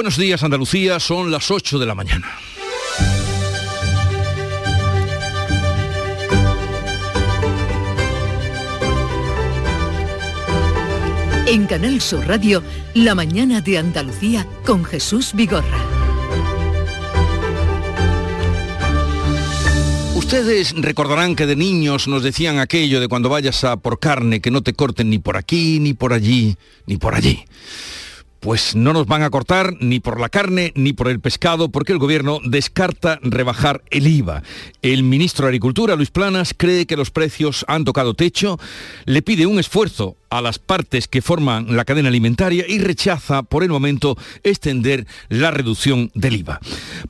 Buenos días Andalucía, son las 8 de la mañana. En Canal Sur Radio, La mañana de Andalucía con Jesús Vigorra. Ustedes recordarán que de niños nos decían aquello de cuando vayas a por carne que no te corten ni por aquí, ni por allí, ni por allí pues no nos van a cortar ni por la carne ni por el pescado porque el gobierno descarta rebajar el IVA. El ministro de Agricultura, Luis Planas, cree que los precios han tocado techo, le pide un esfuerzo a las partes que forman la cadena alimentaria y rechaza por el momento extender la reducción del IVA.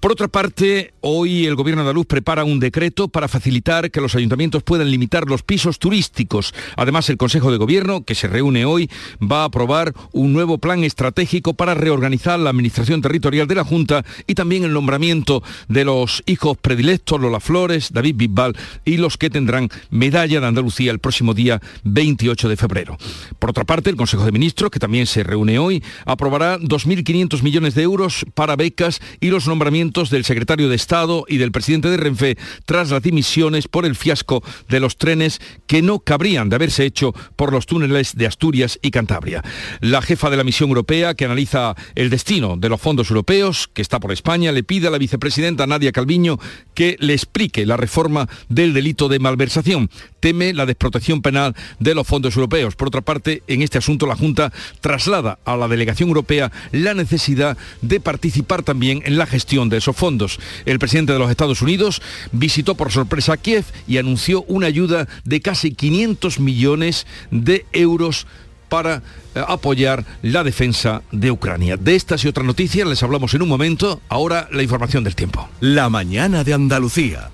Por otra parte, hoy el gobierno andaluz prepara un decreto para facilitar que los ayuntamientos puedan limitar los pisos turísticos. Además, el Consejo de Gobierno, que se reúne hoy, va a aprobar un nuevo plan estratégico para reorganizar la administración territorial de la Junta y también el nombramiento de los hijos predilectos, Lola Flores, David Bisbal y los que tendrán medalla de Andalucía el próximo día 28 de febrero. Por otra parte, el Consejo de Ministros, que también se reúne hoy, aprobará 2.500 millones de euros para becas y los nombramientos del secretario de Estado y del presidente de Renfe tras las dimisiones por el fiasco de los trenes que no cabrían de haberse hecho por los túneles de Asturias y Cantabria. La jefa de la misión europea que analiza el destino de los fondos europeos, que está por España, le pide a la vicepresidenta Nadia Calviño que le explique la reforma del delito de malversación. Teme la desprotección penal de los fondos europeos. Por otra parte, en este asunto la Junta traslada a la delegación europea la necesidad de participar también en la gestión de esos fondos. El presidente de los Estados Unidos visitó por sorpresa a Kiev y anunció una ayuda de casi 500 millones de euros para eh, apoyar la defensa de Ucrania. De estas y otras noticias les hablamos en un momento. Ahora la información del tiempo. La mañana de Andalucía.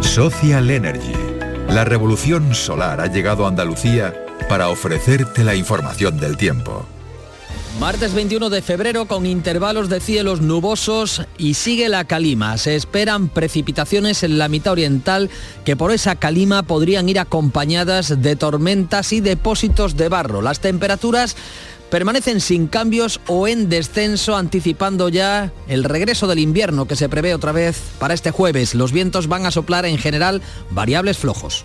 Social Energy. La revolución solar ha llegado a Andalucía para ofrecerte la información del tiempo. Martes 21 de febrero con intervalos de cielos nubosos y sigue la calima. Se esperan precipitaciones en la mitad oriental que por esa calima podrían ir acompañadas de tormentas y depósitos de barro. Las temperaturas permanecen sin cambios o en descenso, anticipando ya el regreso del invierno que se prevé otra vez para este jueves. Los vientos van a soplar en general variables flojos.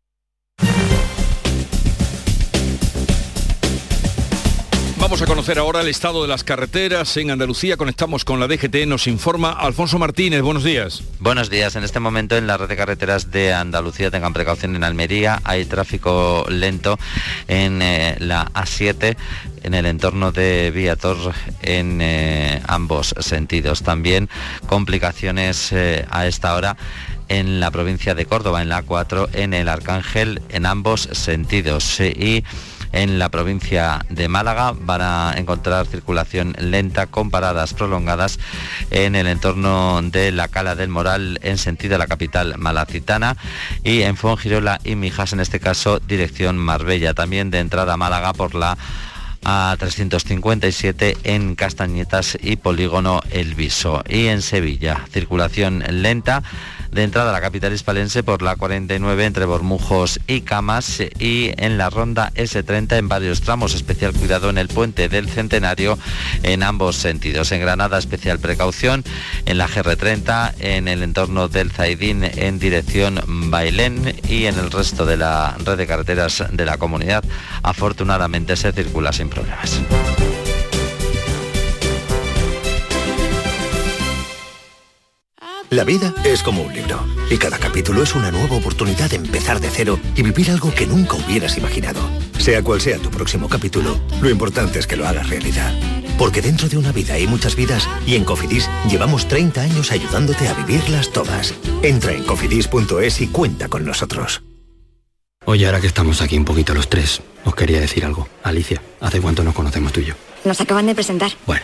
Vamos a conocer ahora el estado de las carreteras en Andalucía. Conectamos con la DGT. Nos informa Alfonso Martínez. Buenos días. Buenos días. En este momento en la red de carreteras de Andalucía tengan precaución en Almería. Hay tráfico lento en eh, la A7 en el entorno de Viator en eh, ambos sentidos. También complicaciones eh, a esta hora en la provincia de Córdoba, en la A4, en el Arcángel, en ambos sentidos. y en la provincia de Málaga. Van a encontrar circulación lenta con paradas prolongadas en el entorno de la Cala del Moral en sentido de la capital malacitana y en Fongirola y Mijas, en este caso dirección Marbella. También de entrada a Málaga por la a357 en Castañetas y Polígono El Viso. Y en Sevilla, circulación lenta de entrada a la capital hispalense por la 49 entre Bormujos y Camas y en la ronda S30 en varios tramos. Especial cuidado en el puente del Centenario en ambos sentidos. En Granada especial precaución en la GR30 en el entorno del Zaidín en dirección Bailén y en el resto de la red de carreteras de la comunidad afortunadamente se circula sin problemas. La vida es como un libro y cada capítulo es una nueva oportunidad de empezar de cero y vivir algo que nunca hubieras imaginado. Sea cual sea tu próximo capítulo, lo importante es que lo hagas realidad. Porque dentro de una vida hay muchas vidas y en Cofidis llevamos 30 años ayudándote a vivirlas todas. Entra en cofidis.es y cuenta con nosotros. Oye, ahora que estamos aquí un poquito los tres, os quería decir algo. Alicia, ¿hace cuánto nos conocemos tú y yo? Nos acaban de presentar. Bueno.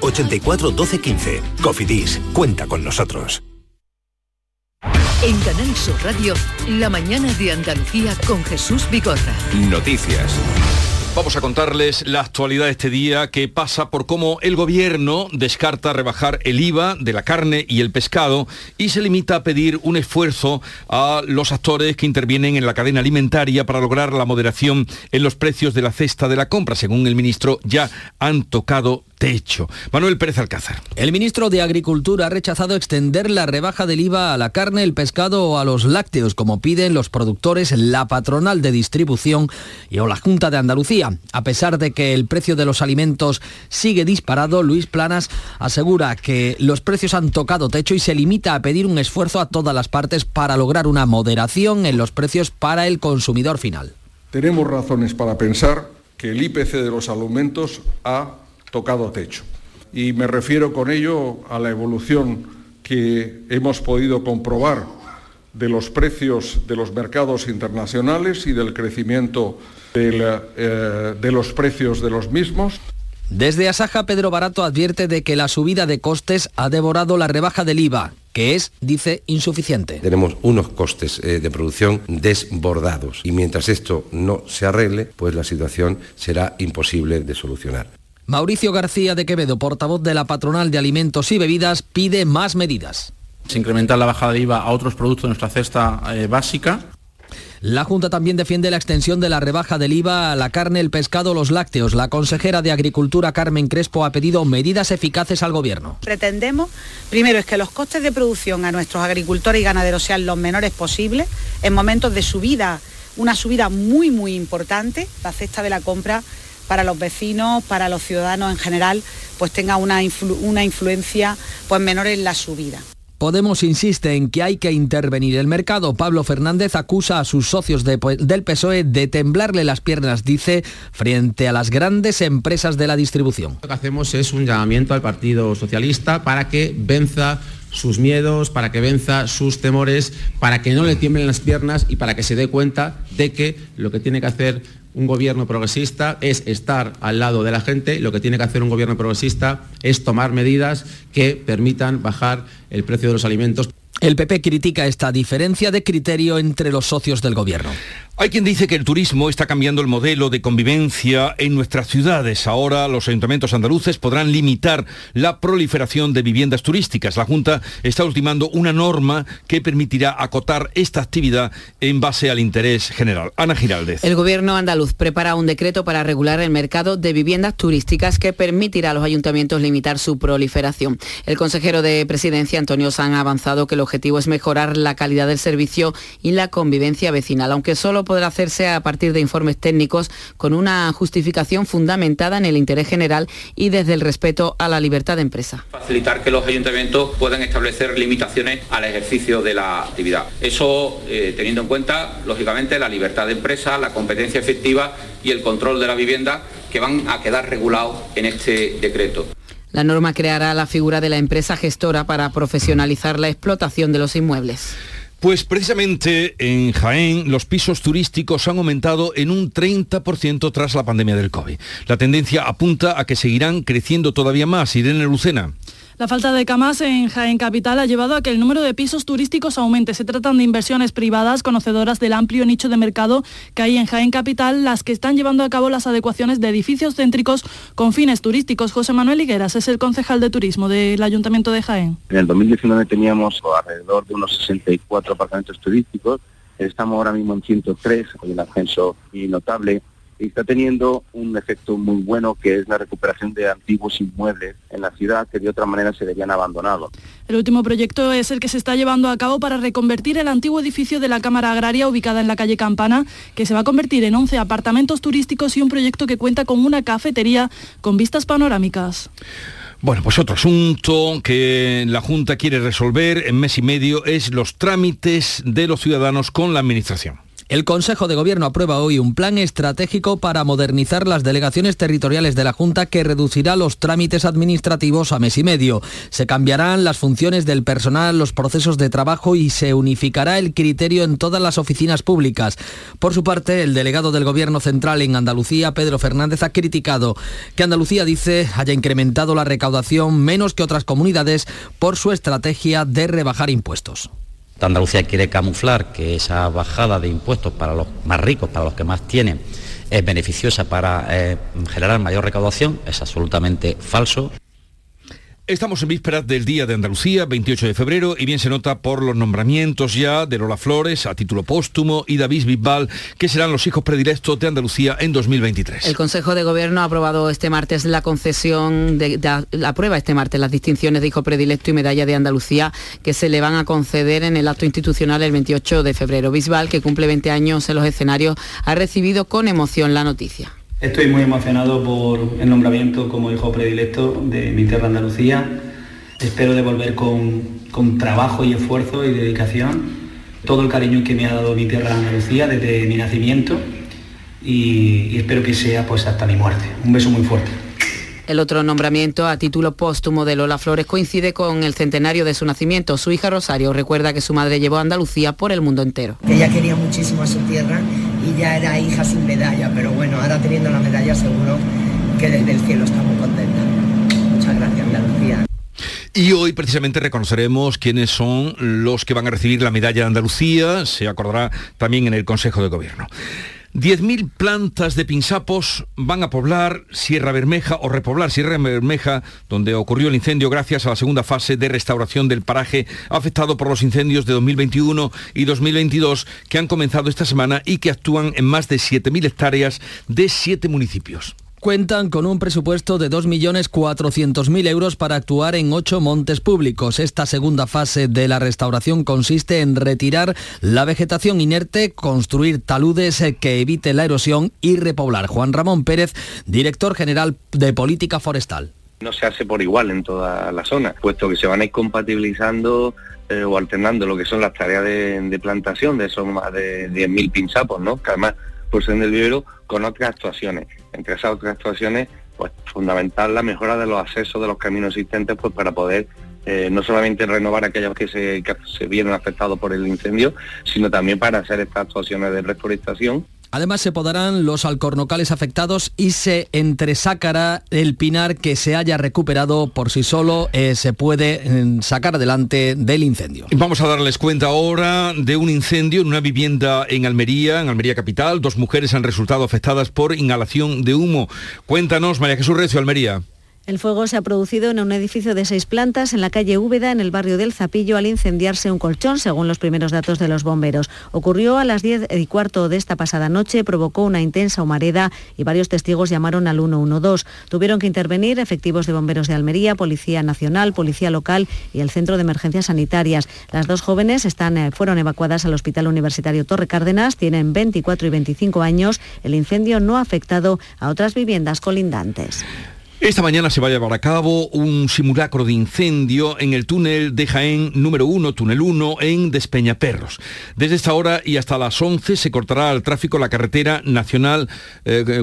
84 12 15. Cofidis, cuenta con nosotros. En Canal Sur Radio, la mañana de Andalucía con Jesús Vigorra. Noticias. Vamos a contarles la actualidad de este día que pasa por cómo el gobierno descarta rebajar el IVA de la carne y el pescado y se limita a pedir un esfuerzo a los actores que intervienen en la cadena alimentaria para lograr la moderación en los precios de la cesta de la compra. Según el ministro, ya han tocado techo. Manuel Pérez Alcázar. El ministro de Agricultura ha rechazado extender la rebaja del IVA a la carne, el pescado o a los lácteos, como piden los productores, la patronal de distribución y o la Junta de Andalucía. A pesar de que el precio de los alimentos sigue disparado, Luis Planas asegura que los precios han tocado techo y se limita a pedir un esfuerzo a todas las partes para lograr una moderación en los precios para el consumidor final. Tenemos razones para pensar que el IPC de los alimentos ha tocado techo. Y me refiero con ello a la evolución que hemos podido comprobar de los precios de los mercados internacionales y del crecimiento del, eh, de los precios de los mismos. Desde Asaja, Pedro Barato advierte de que la subida de costes ha devorado la rebaja del IVA, que es, dice, insuficiente. Tenemos unos costes eh, de producción desbordados y mientras esto no se arregle, pues la situación será imposible de solucionar. Mauricio García de Quevedo, portavoz de la patronal de alimentos y bebidas, pide más medidas. Se incrementa la bajada de IVA a otros productos de nuestra cesta eh, básica. La Junta también defiende la extensión de la rebaja del IVA a la carne, el pescado, los lácteos. La consejera de Agricultura, Carmen Crespo, ha pedido medidas eficaces al Gobierno. Pretendemos, primero, es que los costes de producción a nuestros agricultores y ganaderos sean los menores posibles en momentos de subida, una subida muy, muy importante, la cesta de la compra para los vecinos, para los ciudadanos en general, pues tenga una, una influencia pues menor en la subida. Podemos insiste en que hay que intervenir el mercado. Pablo Fernández acusa a sus socios del PSOE de temblarle las piernas, dice, frente a las grandes empresas de la distribución. Lo que hacemos es un llamamiento al Partido Socialista para que venza sus miedos, para que venza sus temores, para que no le tiemblen las piernas y para que se dé cuenta de que lo que tiene que hacer un gobierno progresista es estar al lado de la gente, lo que tiene que hacer un gobierno progresista es tomar medidas que permitan bajar el precio de los alimentos. El PP critica esta diferencia de criterio entre los socios del gobierno. Hay quien dice que el turismo está cambiando el modelo de convivencia en nuestras ciudades. Ahora los ayuntamientos andaluces podrán limitar la proliferación de viviendas turísticas. La Junta está ultimando una norma que permitirá acotar esta actividad en base al interés general. Ana Giraldez. El gobierno andaluz prepara un decreto para regular el mercado de viviendas turísticas que permitirá a los ayuntamientos limitar su proliferación. El consejero de presidencia, Antonio San, ha avanzado que el objetivo es mejorar la calidad del servicio y la convivencia vecinal, aunque solo podrá hacerse a partir de informes técnicos con una justificación fundamentada en el interés general y desde el respeto a la libertad de empresa. Facilitar que los ayuntamientos puedan establecer limitaciones al ejercicio de la actividad. Eso eh, teniendo en cuenta, lógicamente, la libertad de empresa, la competencia efectiva y el control de la vivienda que van a quedar regulados en este decreto. La norma creará la figura de la empresa gestora para profesionalizar la explotación de los inmuebles. Pues precisamente en Jaén los pisos turísticos han aumentado en un 30% tras la pandemia del COVID. La tendencia apunta a que seguirán creciendo todavía más. Irene Lucena. La falta de camas en Jaén Capital ha llevado a que el número de pisos turísticos aumente. Se tratan de inversiones privadas conocedoras del amplio nicho de mercado que hay en Jaén Capital, las que están llevando a cabo las adecuaciones de edificios céntricos con fines turísticos. José Manuel Higueras es el concejal de turismo del Ayuntamiento de Jaén. En el 2019 teníamos alrededor de unos 64 apartamentos turísticos. Estamos ahora mismo en 103, con un ascenso notable y está teniendo un efecto muy bueno que es la recuperación de antiguos inmuebles en la ciudad que de otra manera se verían abandonados. El último proyecto es el que se está llevando a cabo para reconvertir el antiguo edificio de la Cámara Agraria ubicada en la calle Campana, que se va a convertir en 11 apartamentos turísticos y un proyecto que cuenta con una cafetería con vistas panorámicas. Bueno, pues otro asunto que la Junta quiere resolver en mes y medio es los trámites de los ciudadanos con la Administración. El Consejo de Gobierno aprueba hoy un plan estratégico para modernizar las delegaciones territoriales de la Junta que reducirá los trámites administrativos a mes y medio. Se cambiarán las funciones del personal, los procesos de trabajo y se unificará el criterio en todas las oficinas públicas. Por su parte, el delegado del Gobierno Central en Andalucía, Pedro Fernández, ha criticado que Andalucía, dice, haya incrementado la recaudación menos que otras comunidades por su estrategia de rebajar impuestos. Andalucía quiere camuflar que esa bajada de impuestos para los más ricos, para los que más tienen, es beneficiosa para eh, generar mayor recaudación, es absolutamente falso. Estamos en vísperas del Día de Andalucía, 28 de febrero, y bien se nota por los nombramientos ya de Lola Flores a título póstumo y David Bisbal, que serán los hijos predilectos de Andalucía en 2023. El Consejo de Gobierno ha aprobado este martes la concesión, de, la prueba este martes las distinciones de hijo predilecto y medalla de Andalucía que se le van a conceder en el acto institucional el 28 de febrero. Bisbal, que cumple 20 años en los escenarios, ha recibido con emoción la noticia. Estoy muy emocionado por el nombramiento como hijo predilecto de mi tierra Andalucía. Espero devolver con, con trabajo y esfuerzo y dedicación todo el cariño que me ha dado mi tierra Andalucía desde mi nacimiento y, y espero que sea pues hasta mi muerte. Un beso muy fuerte. El otro nombramiento a título póstumo de Lola Flores coincide con el centenario de su nacimiento. Su hija Rosario recuerda que su madre llevó a Andalucía por el mundo entero. Ella quería muchísimo a su tierra y ya era hija sin medalla, pero bueno, ahora teniendo la medalla seguro que desde el cielo estamos contentas. Muchas gracias, Andalucía. Y hoy precisamente reconoceremos quiénes son los que van a recibir la medalla de Andalucía, se acordará también en el Consejo de Gobierno. 10.000 plantas de pinsapos van a poblar Sierra Bermeja o repoblar Sierra Bermeja, donde ocurrió el incendio gracias a la segunda fase de restauración del paraje afectado por los incendios de 2021 y 2022 que han comenzado esta semana y que actúan en más de 7.000 hectáreas de 7 municipios cuentan con un presupuesto de 2.400.000 euros para actuar en ocho montes públicos. Esta segunda fase de la restauración consiste en retirar la vegetación inerte, construir taludes que evite la erosión y repoblar. Juan Ramón Pérez, director general de Política Forestal. No se hace por igual en toda la zona, puesto que se van a ir compatibilizando eh, o alternando lo que son las tareas de, plantación de esos más de 10.000 pinzapos, ¿no? además ser del vivero, con otras actuaciones. Entre esas otras actuaciones, pues fundamental la mejora de los accesos de los caminos existentes pues para poder eh, no solamente renovar aquellos que se, se vieron afectados por el incendio, sino también para hacer estas actuaciones de reforestación Además se podarán los alcornocales afectados y se entresacará el pinar que se haya recuperado por sí solo, eh, se puede mm, sacar adelante del incendio. Vamos a darles cuenta ahora de un incendio en una vivienda en Almería, en Almería Capital. Dos mujeres han resultado afectadas por inhalación de humo. Cuéntanos, María Jesús Recio, Almería. El fuego se ha producido en un edificio de seis plantas en la calle Úbeda, en el barrio del Zapillo, al incendiarse un colchón, según los primeros datos de los bomberos. Ocurrió a las 10 y cuarto de esta pasada noche, provocó una intensa humareda y varios testigos llamaron al 112. Tuvieron que intervenir efectivos de bomberos de Almería, Policía Nacional, Policía Local y el Centro de Emergencias Sanitarias. Las dos jóvenes están, eh, fueron evacuadas al Hospital Universitario Torre Cárdenas, tienen 24 y 25 años. El incendio no ha afectado a otras viviendas colindantes. Esta mañana se va a llevar a cabo un simulacro de incendio en el túnel de Jaén número 1, túnel 1, en Despeñaperros. Desde esta hora y hasta las 11 se cortará el tráfico la carretera nacional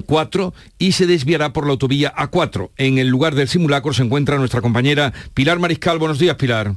4 eh, y se desviará por la autovía A4. En el lugar del simulacro se encuentra nuestra compañera Pilar Mariscal. Buenos días, Pilar.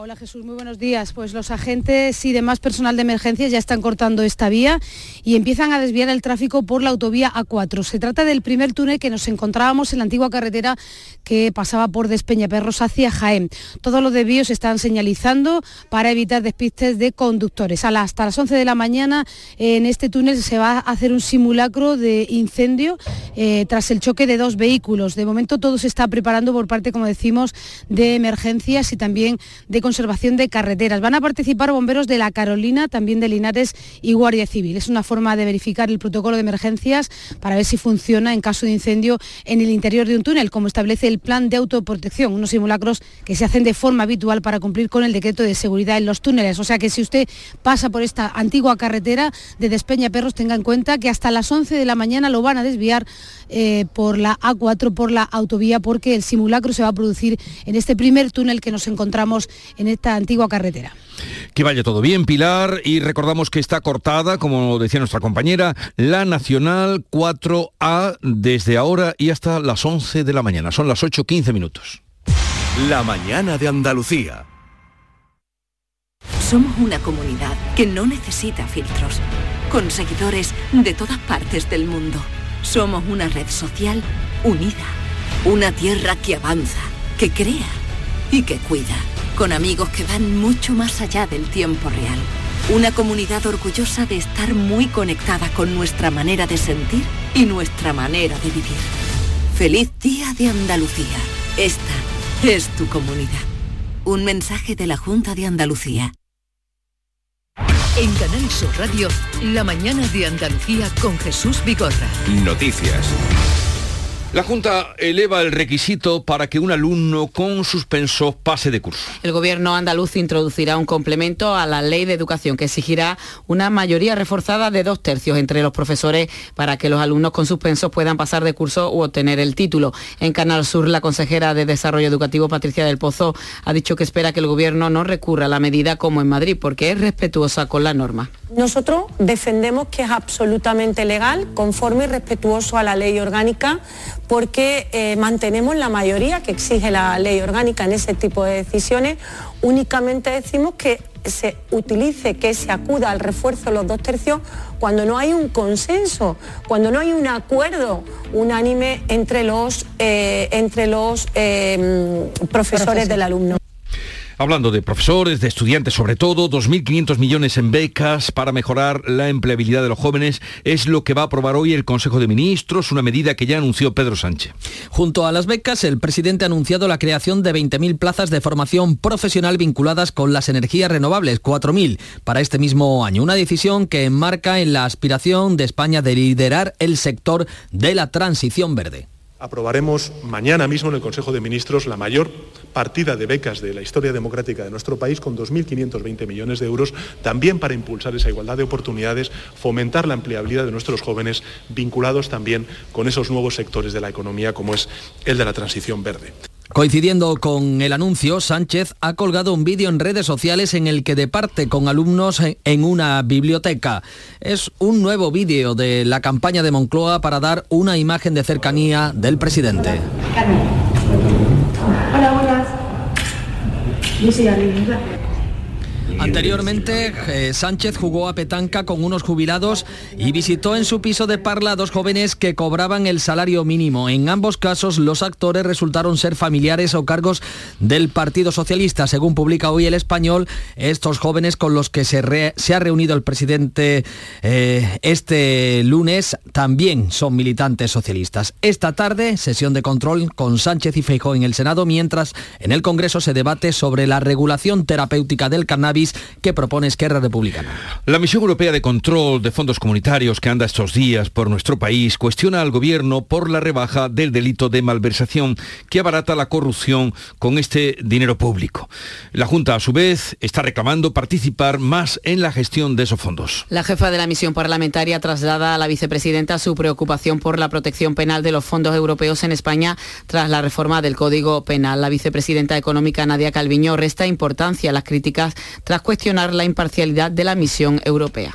Hola Jesús, muy buenos días. Pues los agentes y demás personal de emergencias ya están cortando esta vía y empiezan a desviar el tráfico por la autovía A4. Se trata del primer túnel que nos encontrábamos en la antigua carretera que pasaba por Despeñaperros hacia Jaén. Todos los desvíos se están señalizando para evitar despistes de conductores. hasta las 11 de la mañana en este túnel se va a hacer un simulacro de incendio eh, tras el choque de dos vehículos. De momento todo se está preparando por parte, como decimos, de emergencias y también de conservación de carreteras. Van a participar bomberos de la Carolina, también de Linares y Guardia Civil. Es una forma de verificar el protocolo de emergencias para ver si funciona en caso de incendio en el interior de un túnel, como establece el plan de autoprotección, unos simulacros que se hacen de forma habitual para cumplir con el decreto de seguridad en los túneles. O sea que si usted pasa por esta antigua carretera de Despeña Perros, tenga en cuenta que hasta las 11 de la mañana lo van a desviar eh, por la A4, por la autovía, porque el simulacro se va a producir en este primer túnel que nos encontramos en esta antigua carretera. Que vaya todo bien, Pilar, y recordamos que está cortada, como decía nuestra compañera, la Nacional 4A desde ahora y hasta las 11 de la mañana. Son las 8.15 minutos. La mañana de Andalucía. Somos una comunidad que no necesita filtros, con seguidores de todas partes del mundo. Somos una red social unida, una tierra que avanza, que crea y que cuida, con amigos que van mucho más allá del tiempo real. Una comunidad orgullosa de estar muy conectada con nuestra manera de sentir y nuestra manera de vivir. Feliz Día de Andalucía. Esta es tu comunidad. Un mensaje de la Junta de Andalucía. En Canal Sur Radio, la mañana de Andalucía con Jesús Vigorra. Noticias. La Junta eleva el requisito para que un alumno con suspenso pase de curso. El gobierno andaluz introducirá un complemento a la ley de educación que exigirá una mayoría reforzada de dos tercios entre los profesores para que los alumnos con suspensos puedan pasar de curso u obtener el título. En Canal Sur, la consejera de Desarrollo Educativo, Patricia del Pozo, ha dicho que espera que el gobierno no recurra a la medida como en Madrid porque es respetuosa con la norma. Nosotros defendemos que es absolutamente legal, conforme y respetuoso a la ley orgánica, porque eh, mantenemos la mayoría que exige la ley orgánica en ese tipo de decisiones. Únicamente decimos que se utilice, que se acuda al refuerzo de los dos tercios cuando no hay un consenso, cuando no hay un acuerdo unánime entre los, eh, entre los eh, profesores del alumno. Hablando de profesores, de estudiantes sobre todo, 2.500 millones en becas para mejorar la empleabilidad de los jóvenes es lo que va a aprobar hoy el Consejo de Ministros, una medida que ya anunció Pedro Sánchez. Junto a las becas, el presidente ha anunciado la creación de 20.000 plazas de formación profesional vinculadas con las energías renovables, 4.000 para este mismo año. Una decisión que enmarca en la aspiración de España de liderar el sector de la transición verde. Aprobaremos mañana mismo en el Consejo de Ministros la mayor partida de becas de la historia democrática de nuestro país con 2.520 millones de euros, también para impulsar esa igualdad de oportunidades, fomentar la empleabilidad de nuestros jóvenes, vinculados también con esos nuevos sectores de la economía como es el de la transición verde. Coincidiendo con el anuncio, Sánchez ha colgado un vídeo en redes sociales en el que departe con alumnos en una biblioteca. Es un nuevo vídeo de la campaña de Moncloa para dar una imagen de cercanía del presidente. Hola, buenas. Anteriormente, eh, Sánchez jugó a petanca con unos jubilados y visitó en su piso de Parla a dos jóvenes que cobraban el salario mínimo. En ambos casos, los actores resultaron ser familiares o cargos del Partido Socialista. Según publica hoy el español, estos jóvenes con los que se, ha reunido el presidente eh, este lunes también son militantes socialistas. Esta tarde, sesión de control con Sánchez y Feijó en el Senado, mientras en el Congreso se debate sobre la regulación terapéutica del cannabis que propone Esquerra Republicana. La Misión Europea de Control de Fondos Comunitarios que anda estos días por nuestro país cuestiona al gobierno por la rebaja del delito de malversación que abarata la corrupción con este dinero público. La Junta, a su vez, está reclamando participar más en la gestión de esos fondos. La jefa de la misión parlamentaria traslada a la vicepresidenta su preocupación por la protección penal de los fondos europeos en España tras la reforma del Código Penal. La vicepresidenta económica Nadia Calviño resta importancia a las críticas tras cuestionar la imparcialidad de la misión europea.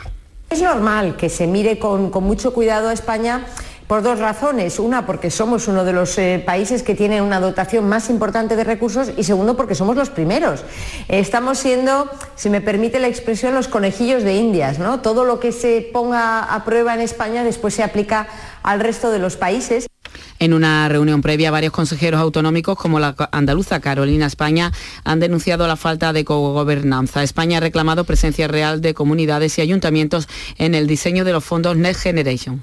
Es normal que se mire con, mucho cuidado a España por dos razones. Una, porque somos uno de los eh, países que tiene una dotación más importante de recursos y segundo, porque somos los primeros. estamos siendo, si me permite la expresión, los conejillos de Indias. ¿no? Todo lo que se ponga a prueba en España después se aplica al resto de los países. En una reunión previa, varios consejeros autonómicos, como la andaluza Carolina España, han denunciado la falta de cogobernanza. España ha reclamado presencia real de comunidades y ayuntamientos en el diseño de los fondos Next Generation.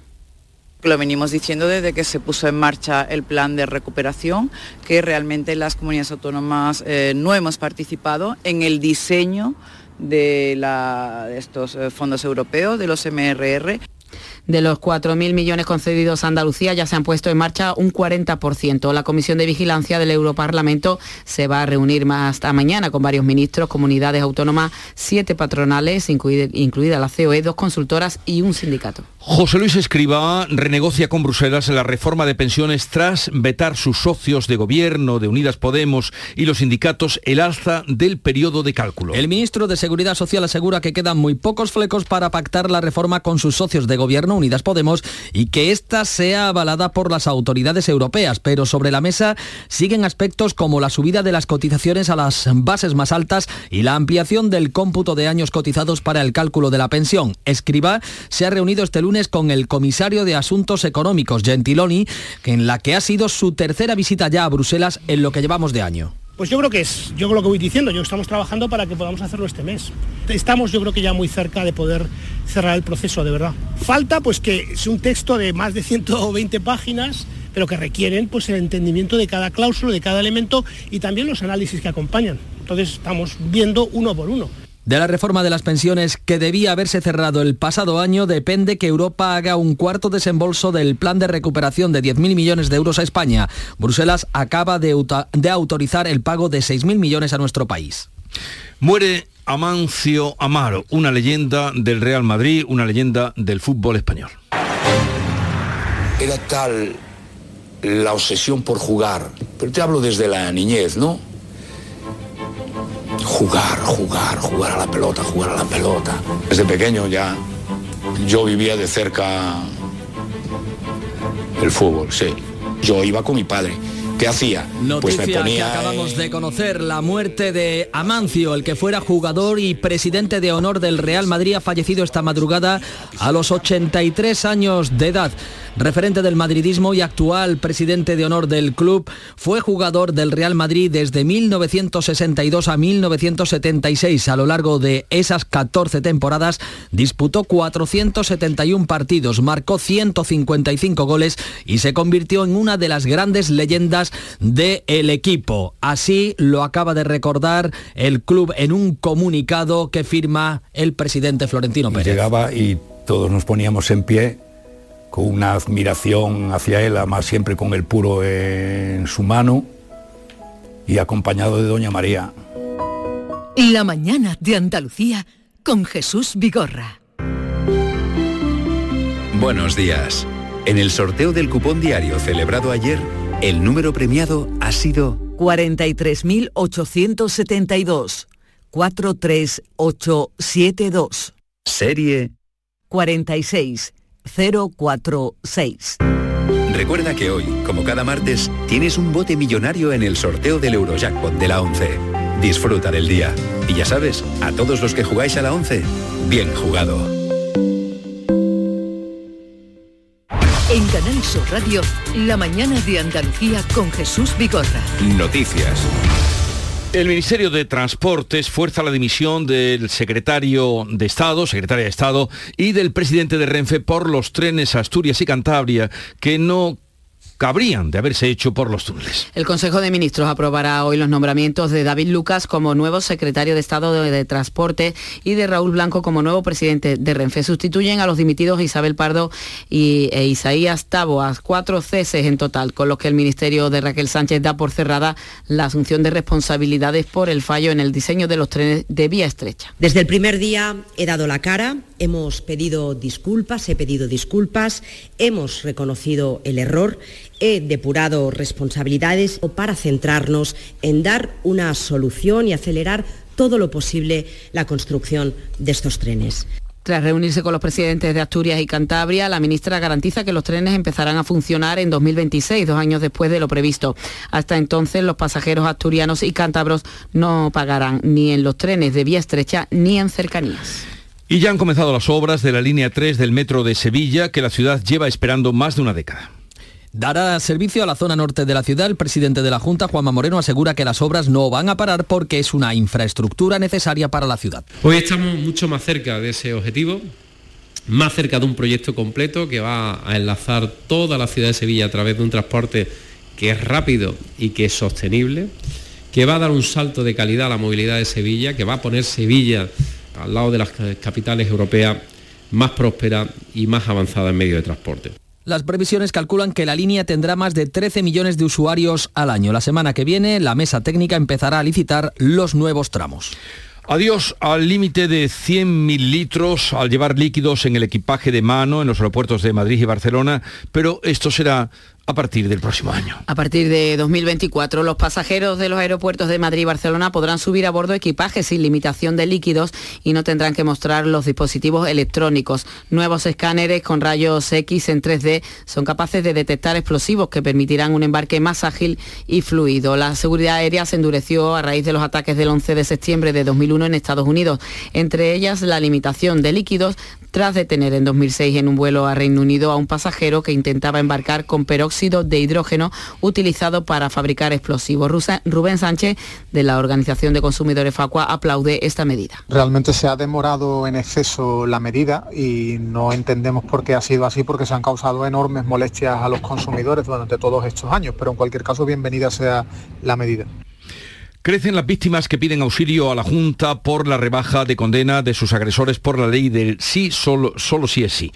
Lo venimos diciendo desde que se puso en marcha el plan de recuperación, que realmente las comunidades autónomas eh, no hemos participado en el diseño de, de estos eh, fondos europeos, de los MRR. De los 4.000 millones concedidos a Andalucía ya se han puesto en marcha un 40%. La Comisión de Vigilancia del Europarlamento se va a reunir más hasta mañana con varios ministros, comunidades autónomas, siete patronales, incluida la COE, dos consultoras y un sindicato. José Luis Escriba renegocia con Bruselas la reforma de pensiones tras vetar sus socios de gobierno de Unidas Podemos y los sindicatos el alza del periodo de cálculo. El ministro de Seguridad Social asegura que quedan muy pocos flecos para pactar la reforma con sus socios de gobierno Unidas Podemos y que ésta sea avalada por las autoridades europeas, pero sobre la mesa siguen aspectos como la subida de las cotizaciones a las bases más altas y la ampliación del cómputo de años cotizados para el cálculo de la pensión. Escriba se ha reunido este lunes con el comisario de Asuntos Económicos, Gentiloni, en la que ha sido su tercera visita ya a Bruselas en lo que llevamos de año. Pues yo creo que es, yo lo que voy diciendo, yo estamos trabajando para que podamos hacerlo este mes. Estamos yo creo que ya muy cerca de poder cerrar el proceso, de verdad. Falta pues que es un texto de más de 120 páginas, pero que requieren pues el entendimiento de cada cláusula, de cada elemento y también los análisis que acompañan. Entonces estamos viendo uno por uno. De la reforma de las pensiones que debía haberse cerrado el pasado año depende que Europa haga un cuarto desembolso del plan de recuperación de 10.000 millones de euros a España. Bruselas acaba de, de autorizar el pago de 6.000 millones a nuestro país. Muere Amancio Amaro, una leyenda del Real Madrid, una leyenda del fútbol español. Era tal la obsesión por jugar, pero te hablo desde la niñez, ¿no? Jugar, jugar, jugar a la pelota, jugar a la pelota. Desde pequeño ya yo vivía de cerca el fútbol, sí. Yo iba con mi padre. ¿Qué hacía? pues me ponía que acabamos de conocer, la muerte de Amancio, el que fuera jugador y presidente de honor del Real Madrid, ha fallecido esta madrugada a los 83 años de edad referente del madridismo y actual presidente de honor del club, fue jugador del Real Madrid desde 1962 a 1976. A lo largo de esas 14 temporadas disputó 471 partidos, marcó 155 goles y se convirtió en una de las grandes leyendas del equipo. Así lo acaba de recordar el club en un comunicado que firma el presidente Florentino Pérez. Llegaba y todos nos poníamos en pie con una admiración hacia él, además siempre con el puro en su mano y acompañado de Doña María. La mañana de Andalucía con Jesús Vigorra. Buenos días. En el sorteo del cupón diario celebrado ayer, el número premiado ha sido 43.872. 43872. Serie 46 046. Recuerda que hoy, como cada martes, tienes un bote millonario en el sorteo del Eurojackpot de la 11. Disfruta del día. Y ya sabes, a todos los que jugáis a la 11, bien jugado. En Canal Sur Radio, la mañana de Andalucía con Jesús Bigorra. Noticias. El Ministerio de Transportes fuerza la dimisión del secretario de Estado, secretaria de Estado, y del presidente de Renfe por los trenes Asturias y Cantabria que no cabrían de haberse hecho por los túneles. El Consejo de Ministros aprobará hoy los nombramientos de David Lucas como nuevo secretario de Estado de, Transporte y de Raúl Blanco como nuevo presidente de Renfe. Sustituyen a los dimitidos Isabel Pardo y, e Isaías Taboas, cuatro ceses en total, con los que el Ministerio de Raquel Sánchez da por cerrada la asunción de responsabilidades por el fallo en el diseño de los trenes de vía estrecha. Desde el primer día he dado la cara, hemos pedido disculpas, he pedido disculpas, hemos reconocido el error he depurado responsabilidades para centrarnos en dar una solución y acelerar todo lo posible la construcción de estos trenes. Tras reunirse con los presidentes de Asturias y Cantabria, la ministra garantiza que los trenes empezarán a funcionar en 2026, dos años después de lo previsto. Hasta entonces, los pasajeros asturianos y cántabros no pagarán ni en los trenes de vía estrecha ni en cercanías. Y ya han comenzado las obras de la línea 3 del metro de Sevilla, que la ciudad lleva esperando más de una década. Dará servicio a la zona norte de la ciudad. El presidente de la Junta, Juanma Moreno, asegura que las obras no van a parar porque es una infraestructura necesaria para la ciudad. Hoy estamos mucho más cerca de ese objetivo más cerca de un proyecto completo que va a enlazar toda la ciudad de Sevilla a través de un transporte que es rápido y que es sostenible, que va a dar un salto de calidad a la movilidad de Sevilla, que va a poner Sevilla al lado de las capitales europeas más prósperas y más avanzadas en medio de transporte. Las previsiones calculan que la línea tendrá más de 13 millones de usuarios al año. La semana que viene, la mesa técnica empezará a licitar los nuevos tramos. Adiós al límite de 100.000 litros al llevar líquidos en el equipaje de mano en los aeropuertos de Madrid y Barcelona, pero esto será a partir del próximo año. A partir de 2024, los pasajeros de los aeropuertos de Madrid y Barcelona podrán subir a bordo equipajes sin limitación de líquidos y no tendrán que mostrar los dispositivos electrónicos. Nuevos escáneres con rayos X en 3D son capaces de detectar explosivos que permitirán un embarque más ágil y fluido. La seguridad aérea se endureció a raíz de los ataques del 11 de septiembre de 2001 en Estados Unidos, entre ellas la limitación de líquidos tras detener en 2006 en un vuelo a Reino Unido a un pasajero que intentaba embarcar con peróxido de hidrógeno utilizado para fabricar explosivos. Rubén Sánchez, de la Organización de Consumidores Facua, aplaude esta medida. Realmente se ha demorado en exceso la medida y no entendemos por qué ha sido así, porque se han causado enormes molestias a los consumidores durante todos estos años, pero en cualquier caso bienvenida sea la medida. Crecen las víctimas que piden auxilio a la Junta por la rebaja de condena de sus agresores por la ley del sí, solo, solo sí es sí.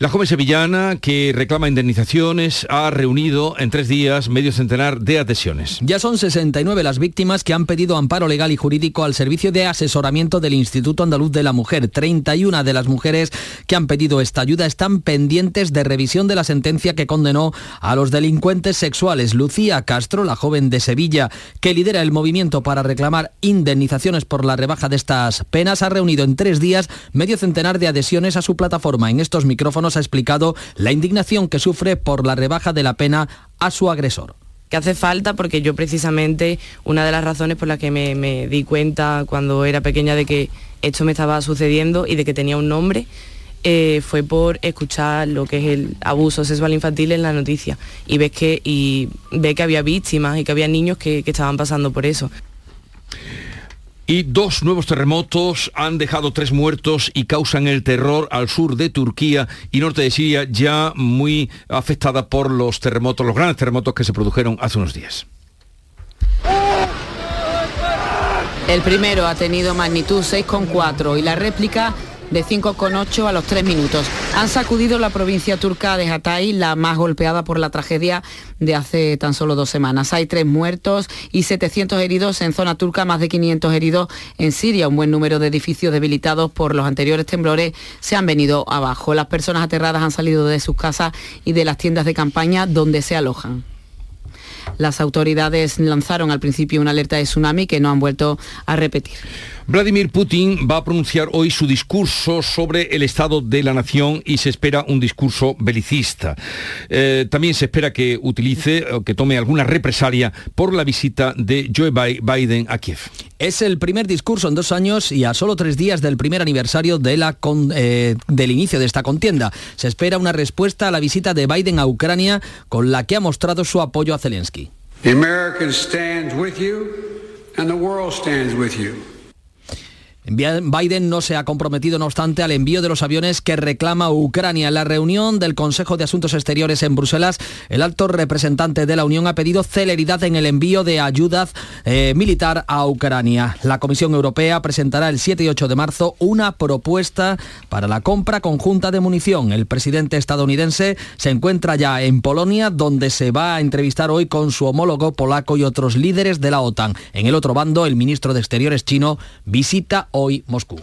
La joven sevillana que reclama indemnizaciones ha reunido en tres días medio centenar de adhesiones. Ya son 69 las víctimas que han pedido amparo legal y jurídico al servicio de asesoramiento del Instituto Andaluz de la Mujer. 31 de las mujeres que han pedido esta ayuda están pendientes de revisión de la sentencia que condenó a los delincuentes sexuales. Lucía Castro, la joven de Sevilla que lidera el movimiento para reclamar indemnizaciones por la rebaja de estas penas, ha reunido en tres días medio centenar de adhesiones a su plataforma. En estos micrófonos ha explicado la indignación que sufre por la rebaja de la pena a su agresor que hace falta porque yo precisamente una de las razones por las que me, di cuenta cuando era pequeña de que esto me estaba sucediendo y de que tenía un nombre eh, fue por escuchar lo que es el abuso sexual infantil en la noticia y ves que y ve que había víctimas y que había niños que estaban pasando por eso. Y dos nuevos terremotos han dejado tres muertos y causan el terror al sur de Turquía y norte de Siria, ya muy afectada por los terremotos, los grandes terremotos que se produjeron hace unos días. El primero ha tenido magnitud 6,4 y la réplica de 5,8 a los 3 minutos. Han sacudido la provincia turca de Hatay, la más golpeada por la tragedia de hace tan solo dos semanas. Hay tres muertos y 700 heridos en zona turca, más de 500 heridos en Siria. Un buen número de edificios debilitados por los anteriores temblores se han venido abajo. Las personas aterradas han salido de sus casas y de las tiendas de campaña donde se alojan. Las autoridades lanzaron al principio una alerta de tsunami que no han vuelto a repetir. Vladimir Putin va a pronunciar hoy su discurso sobre el estado de la nación y se espera un discurso belicista. Eh, también se espera que utilice o que tome alguna represalia por la visita de Joe Biden a Kiev. Es el primer discurso en dos años y a solo tres días del primer aniversario de la eh, del inicio de esta contienda. Se espera una respuesta a la visita de Biden a Ucrania con la que ha mostrado su apoyo a Zelensky. Biden no se ha comprometido, no obstante, al envío de los aviones que reclama Ucrania. En la reunión del Consejo de Asuntos Exteriores en Bruselas, el alto representante de la Unión ha pedido celeridad en el envío de ayuda eh, militar a Ucrania. La Comisión Europea presentará el 7 y 8 de marzo una propuesta para la compra conjunta de munición. El presidente estadounidense se encuentra ya en Polonia, donde se va a entrevistar hoy con su homólogo polaco y otros líderes de la OTAN. En el otro bando, el ministro de Exteriores chino visita hoy Moscú.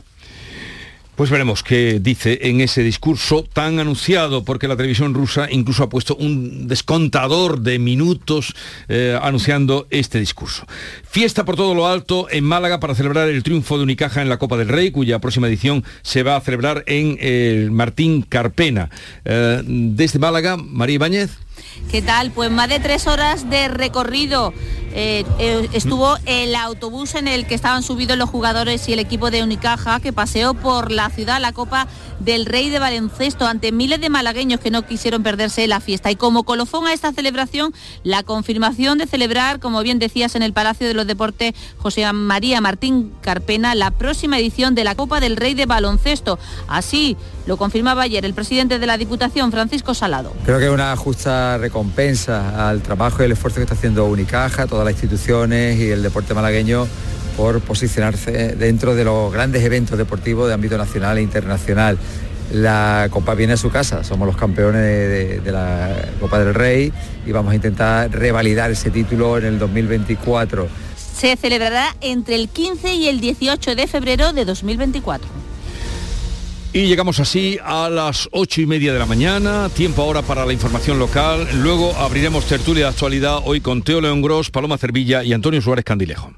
Pues veremos qué dice en ese discurso tan anunciado, porque la televisión rusa incluso ha puesto un descontador de minutos eh, anunciando este discurso. Fiesta por todo lo alto en Málaga para celebrar el triunfo de Unicaja en la Copa del Rey, cuya próxima edición se va a celebrar en el Martín Carpena. Eh, desde Málaga, María Ibáñez. ¿Qué tal? Pues más de tres horas de recorrido. Eh, eh, estuvo el autobús en el que estaban subidos los jugadores y el equipo de Unicaja que paseó por la la ciudad la Copa del Rey de Baloncesto ante miles de malagueños que no quisieron perderse la fiesta. Y como colofón a esta celebración, la confirmación de celebrar, como bien decías, en el Palacio de los Deportes José María Martín Carpena, la próxima edición de la Copa del Rey de Baloncesto. Así lo confirmaba ayer el presidente de la Diputación, Francisco Salado. Creo que es una justa recompensa al trabajo y el esfuerzo que está haciendo Unicaja, todas las instituciones y el deporte malagueño por posicionarse dentro de los grandes eventos deportivos de ámbito nacional e internacional. La Copa viene a su casa, somos los campeones de, de, la Copa del Rey y vamos a intentar revalidar ese título en el 2024. Se celebrará entre el 15 y el 18 de febrero de 2024. Y llegamos así a las ocho y media de la mañana, tiempo ahora para la información local. Luego abriremos tertulia de actualidad hoy con Teo León Gros, Paloma Cervilla y Antonio Suárez Candilejo.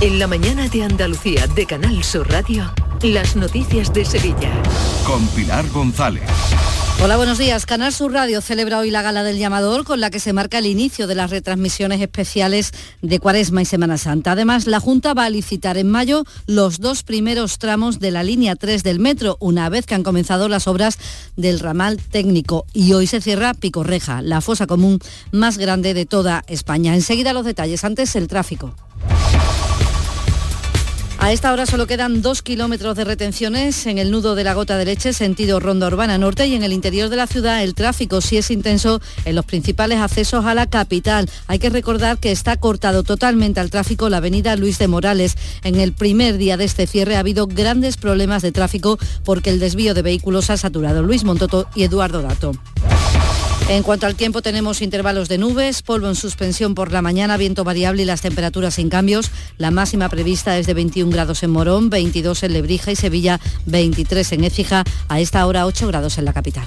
En la mañana de Andalucía de Canal Sur Radio, las noticias de Sevilla. Con Pilar González. Hola, buenos días. Canal Sur Radio celebra hoy la gala del llamador con la que se marca el inicio de las retransmisiones especiales de Cuaresma y Semana Santa. Además, la Junta va a licitar en mayo los dos primeros tramos de la línea 3 del metro, una vez que han comenzado las obras del ramal técnico. Y hoy se cierra Picorreja, la fosa común más grande de toda España. Enseguida los detalles, antes el tráfico. A esta hora solo quedan dos kilómetros de retenciones en el nudo de la gota de leche, sentido Ronda Urbana Norte, y en el interior de la ciudad el tráfico sí es intenso en los principales accesos a la capital. Hay que recordar que está cortado totalmente al tráfico la avenida Luis de Morales. En el primer día de este cierre ha habido grandes problemas de tráfico porque el desvío de vehículos ha saturado Luis Montoto y Eduardo Dato. En cuanto al tiempo tenemos intervalos de nubes, polvo en suspensión por la mañana, viento variable y las temperaturas sin cambios. La máxima prevista es de 21 grados en Morón, 22 en Lebrija y Sevilla, 23 en Écija, a esta hora 8 grados en la capital.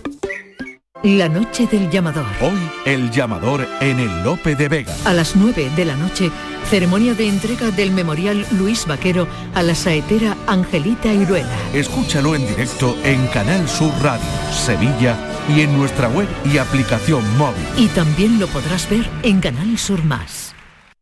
La noche del llamador. Hoy el llamador en el Lope de Vega. A las 9 de la noche, ceremonia de entrega del memorial Luis Vaquero a la saetera Angelita Iruela. Escúchalo en directo en Canal Sur Radio, Sevilla y en nuestra web y aplicación móvil. Y también lo podrás ver en Canal Sur Más.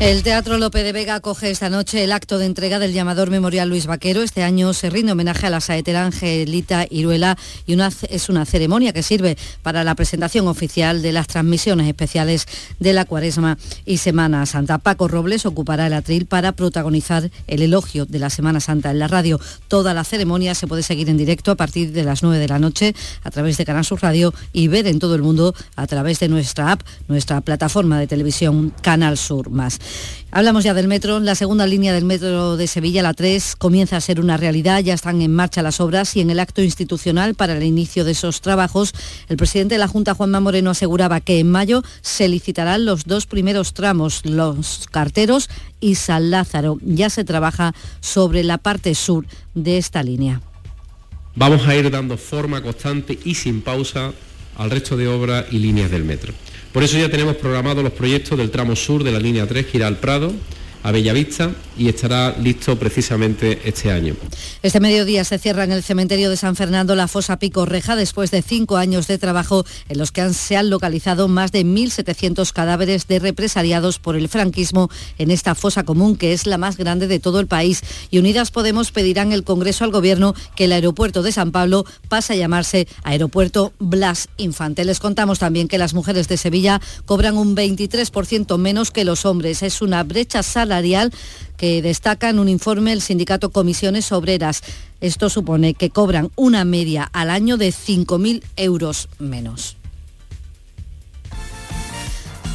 El Teatro Lope de Vega acoge esta noche el acto de entrega del llamador Memorial Luis Vaquero. Este año se rinde homenaje a la saetera Angelita Iruela y una, es una ceremonia que sirve para la presentación oficial de las transmisiones especiales de la Cuaresma y Semana Santa. Paco Robles ocupará el atril para protagonizar el elogio de la Semana Santa en la radio. Toda la ceremonia se puede seguir en directo a partir de las 9 de la noche a través de Canal Sur Radio y ver en todo el mundo a través de nuestra app, nuestra plataforma de televisión Canal Sur Más. Hablamos ya del metro, la segunda línea del metro de Sevilla, la 3, comienza a ser una realidad, ya están en marcha las obras y en el acto institucional para el inicio de esos trabajos, el presidente de la Junta, Juanma Moreno, aseguraba que en mayo se licitarán los dos primeros tramos, los carteros y San Lázaro. Ya se trabaja sobre la parte sur de esta línea. Vamos a ir dando forma constante y sin pausa al resto de obras y líneas del metro. Por eso ya tenemos programados los proyectos del tramo sur de la línea 3 que irá al Prado, a Bellavista y estará listo precisamente este año. Este mediodía se cierra en el cementerio de San Fernando la fosa Pico Reja después de cinco años de trabajo en los que se han localizado más de 1.700 cadáveres de represaliados por el franquismo en esta fosa común que es la más grande de todo el país. Y Unidas Podemos pedirán el Congreso al Gobierno que el aeropuerto de San Pablo pase a llamarse Aeropuerto Blas Infante. Les contamos también que las mujeres de Sevilla cobran un 23% menos que los hombres. Es una brecha salarial que destaca en un informe el sindicato Comisiones Obreras. Esto supone que cobran una media al año de 5.000 euros menos.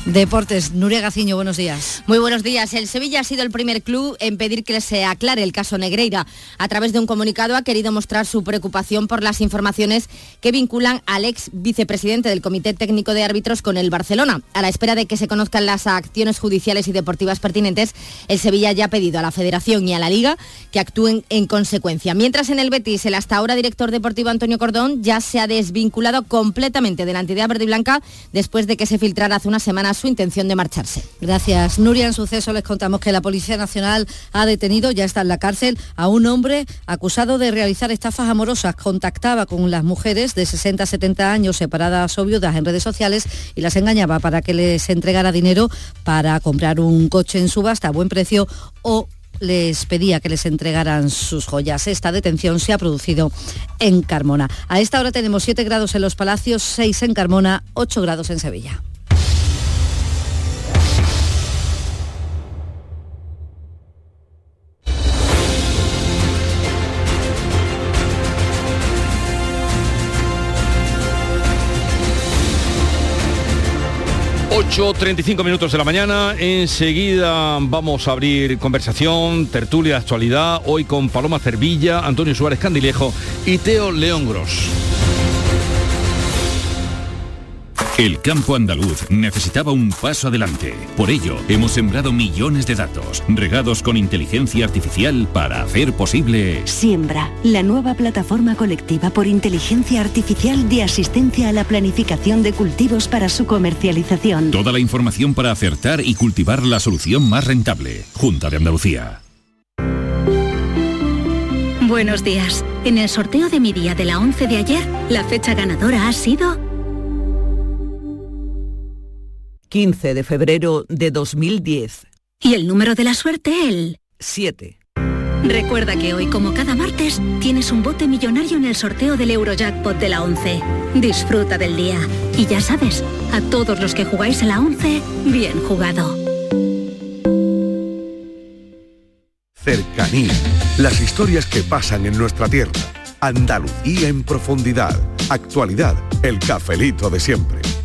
Deportes, Nuria Gaciño, buenos días. Muy buenos días. El Sevilla ha sido el primer club en pedir que se aclare el caso Negreira. A través de un comunicado ha querido mostrar su preocupación por las informaciones que vinculan al ex vicepresidente del Comité Técnico de Árbitros con el Barcelona. A la espera de que se conozcan las acciones judiciales y deportivas pertinentes, el Sevilla ya ha pedido a la Federación y a la Liga que actúen en consecuencia. Mientras en el Betis, el hasta ahora director deportivo Antonio Cordón ya se ha desvinculado completamente de la entidad verde y blanca después de que se filtrara hace una semana su intención de marcharse. Gracias. Nuria, en suceso les contamos que la Policía Nacional ha detenido, ya está en la cárcel, a un hombre acusado de realizar estafas amorosas. Contactaba con las mujeres de 60 a 70 años separadas o viudas en redes sociales y las engañaba para que les entregara dinero para comprar un coche en subasta a buen precio o les pedía que les entregaran sus joyas. Esta detención se ha producido en Carmona. A esta hora tenemos 7 grados en los Palacios, 6 en Carmona, 8 grados en Sevilla. 8.35 minutos de la mañana, enseguida vamos a abrir conversación, tertulia de actualidad, hoy con Paloma Cervilla, Antonio Suárez Candilejo y Teo León Gros. El campo andaluz necesitaba un paso adelante. Por ello, hemos sembrado millones de datos, regados con inteligencia artificial para hacer posible... Siembra, la nueva plataforma colectiva por inteligencia artificial de asistencia a la planificación de cultivos para su comercialización. Toda la información para acertar y cultivar la solución más rentable. Junta de Andalucía. Buenos días. En el sorteo de mi día de la 11 de ayer, la fecha ganadora ha sido 15 de febrero de 2010. Y el número de la suerte, el 7. Recuerda que hoy, como cada martes, tienes un bote millonario en el sorteo del Eurojackpot de la 11. Disfruta del día. Y ya sabes, a todos los que jugáis a la 11, bien jugado. Cercanía. Las historias que pasan en nuestra tierra. Andalucía en profundidad. Actualidad. El cafelito de siempre.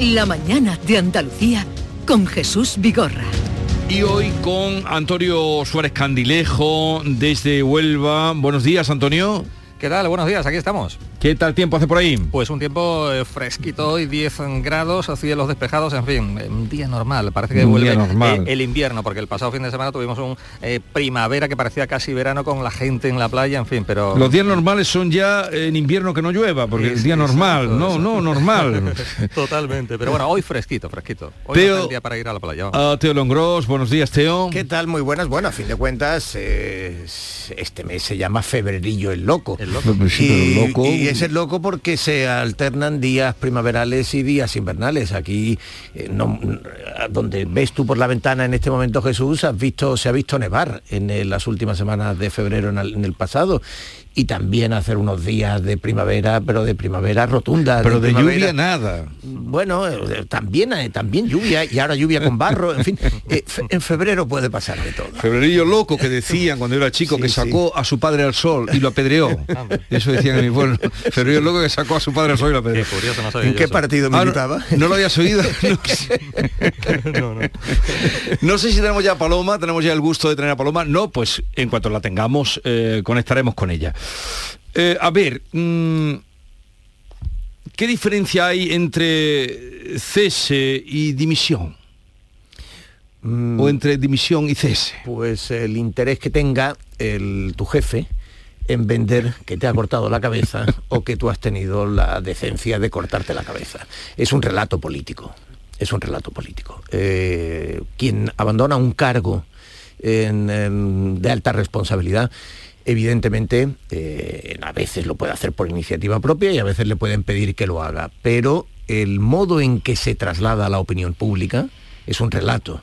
La mañana de Andalucía con Jesús Vigorra. Y hoy con Antonio Suárez Candilejo desde Huelva. Buenos días, Antonio. ¿Qué tal? Buenos días, aquí estamos. ¿Qué tal tiempo hace por ahí? Pues un tiempo eh, fresquito hoy, 10 grados, cielos despejados, en fin, un día normal. Parece que Un vuelve eh, el invierno, porque el pasado fin de semana tuvimos un eh, primavera que parecía casi verano con la gente en la playa, en fin, pero... Los días normales son ya en invierno que no llueva, porque el día normal, no, no, normal. Totalmente, pero bueno, hoy fresquito, fresquito. Hoy Teo- no es el día para ir a la playa. Ah, Teo Longros, buenos días, Teo. ¿Qué tal? Muy buenas. Bueno, a fin de cuentas, eh, este mes se llama Febrerillo el Loco. El loco. Sí, pero y, el loco- y es el loco porque se alternan días primaverales y días invernales. Aquí, eh, no- donde ves tú por la ventana en este momento, Jesús, has visto, se ha visto nevar en eh, las últimas semanas de febrero en el, en el pasado. Y también hacer unos días de primavera, pero de primavera rotunda. Pero de lluvia nada. bueno, eh, también, eh, también lluvia y ahora lluvia con barro, en fin, eh, en febrero puede pasar de todo. Febrerillo loco que decían cuando era chico que sacó a su padre al sol y lo apedreó. Eso decían en mi pueblo. Febrerillo loco que sacó a su padre al sol y lo apedreó. ¿En qué partido Ah, no- militaba? no, lo habías oído? No sé si tenemos ya a Paloma, tenemos ya el gusto de tener a Paloma. No, pues en cuanto la tengamos, eh, conectaremos con ella. Eh, a ver, mm, ¿qué diferencia hay entre cese y dimisión? ¿O entre dimisión y cese? Pues el interés que tenga el, tu jefe en vender que te ha cortado la cabeza o que tú has tenido la decencia de cortarte la cabeza. Es un relato político. Es un relato político. Eh, quien abandona un cargo en- en- de alta responsabilidad, evidentemente, eh, a veces lo puede hacer por iniciativa propia y a veces le pueden pedir que lo haga. Pero el modo en que se traslada a la opinión pública es un relato.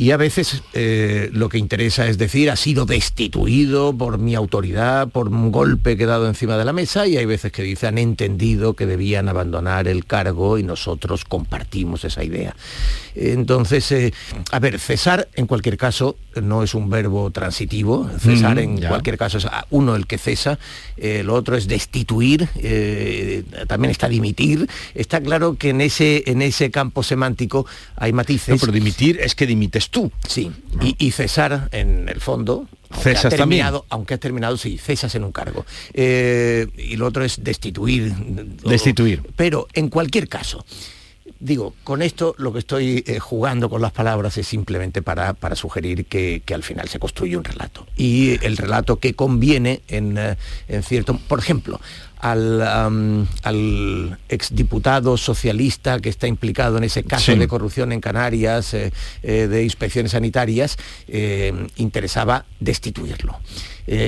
Y a veces eh, lo que interesa es decir, ha sido destituido por mi autoridad, por un golpe que he dado encima de la mesa, y hay veces que dicen, han entendido que debían abandonar el cargo y nosotros compartimos esa idea. Entonces, eh, a ver, cesar en cualquier caso no es un verbo transitivo, cesar Mm, en ya. cualquier caso es ah, uno el que cesa, eh, lo otro es destituir, eh, también está dimitir. Está claro que en ese, en ese campo semántico hay matices. No, pero dimitir es que dimites tú. Sí, y, y cesar en el fondo. aunque también. Aunque has terminado, sí, cesas en un cargo. Eh, y lo otro es destituir. o- Destituir. Pero en cualquier caso, digo, con esto lo que estoy eh, jugando con las palabras es simplemente para, para sugerir que, que al final se construye un relato. Y el relato que conviene en, eh, en cierto... Por ejemplo, al, exdiputado socialista que está implicado en ese caso Sí. de corrupción en Canarias, eh, eh, de inspecciones sanitarias, eh, interesaba destituirlo.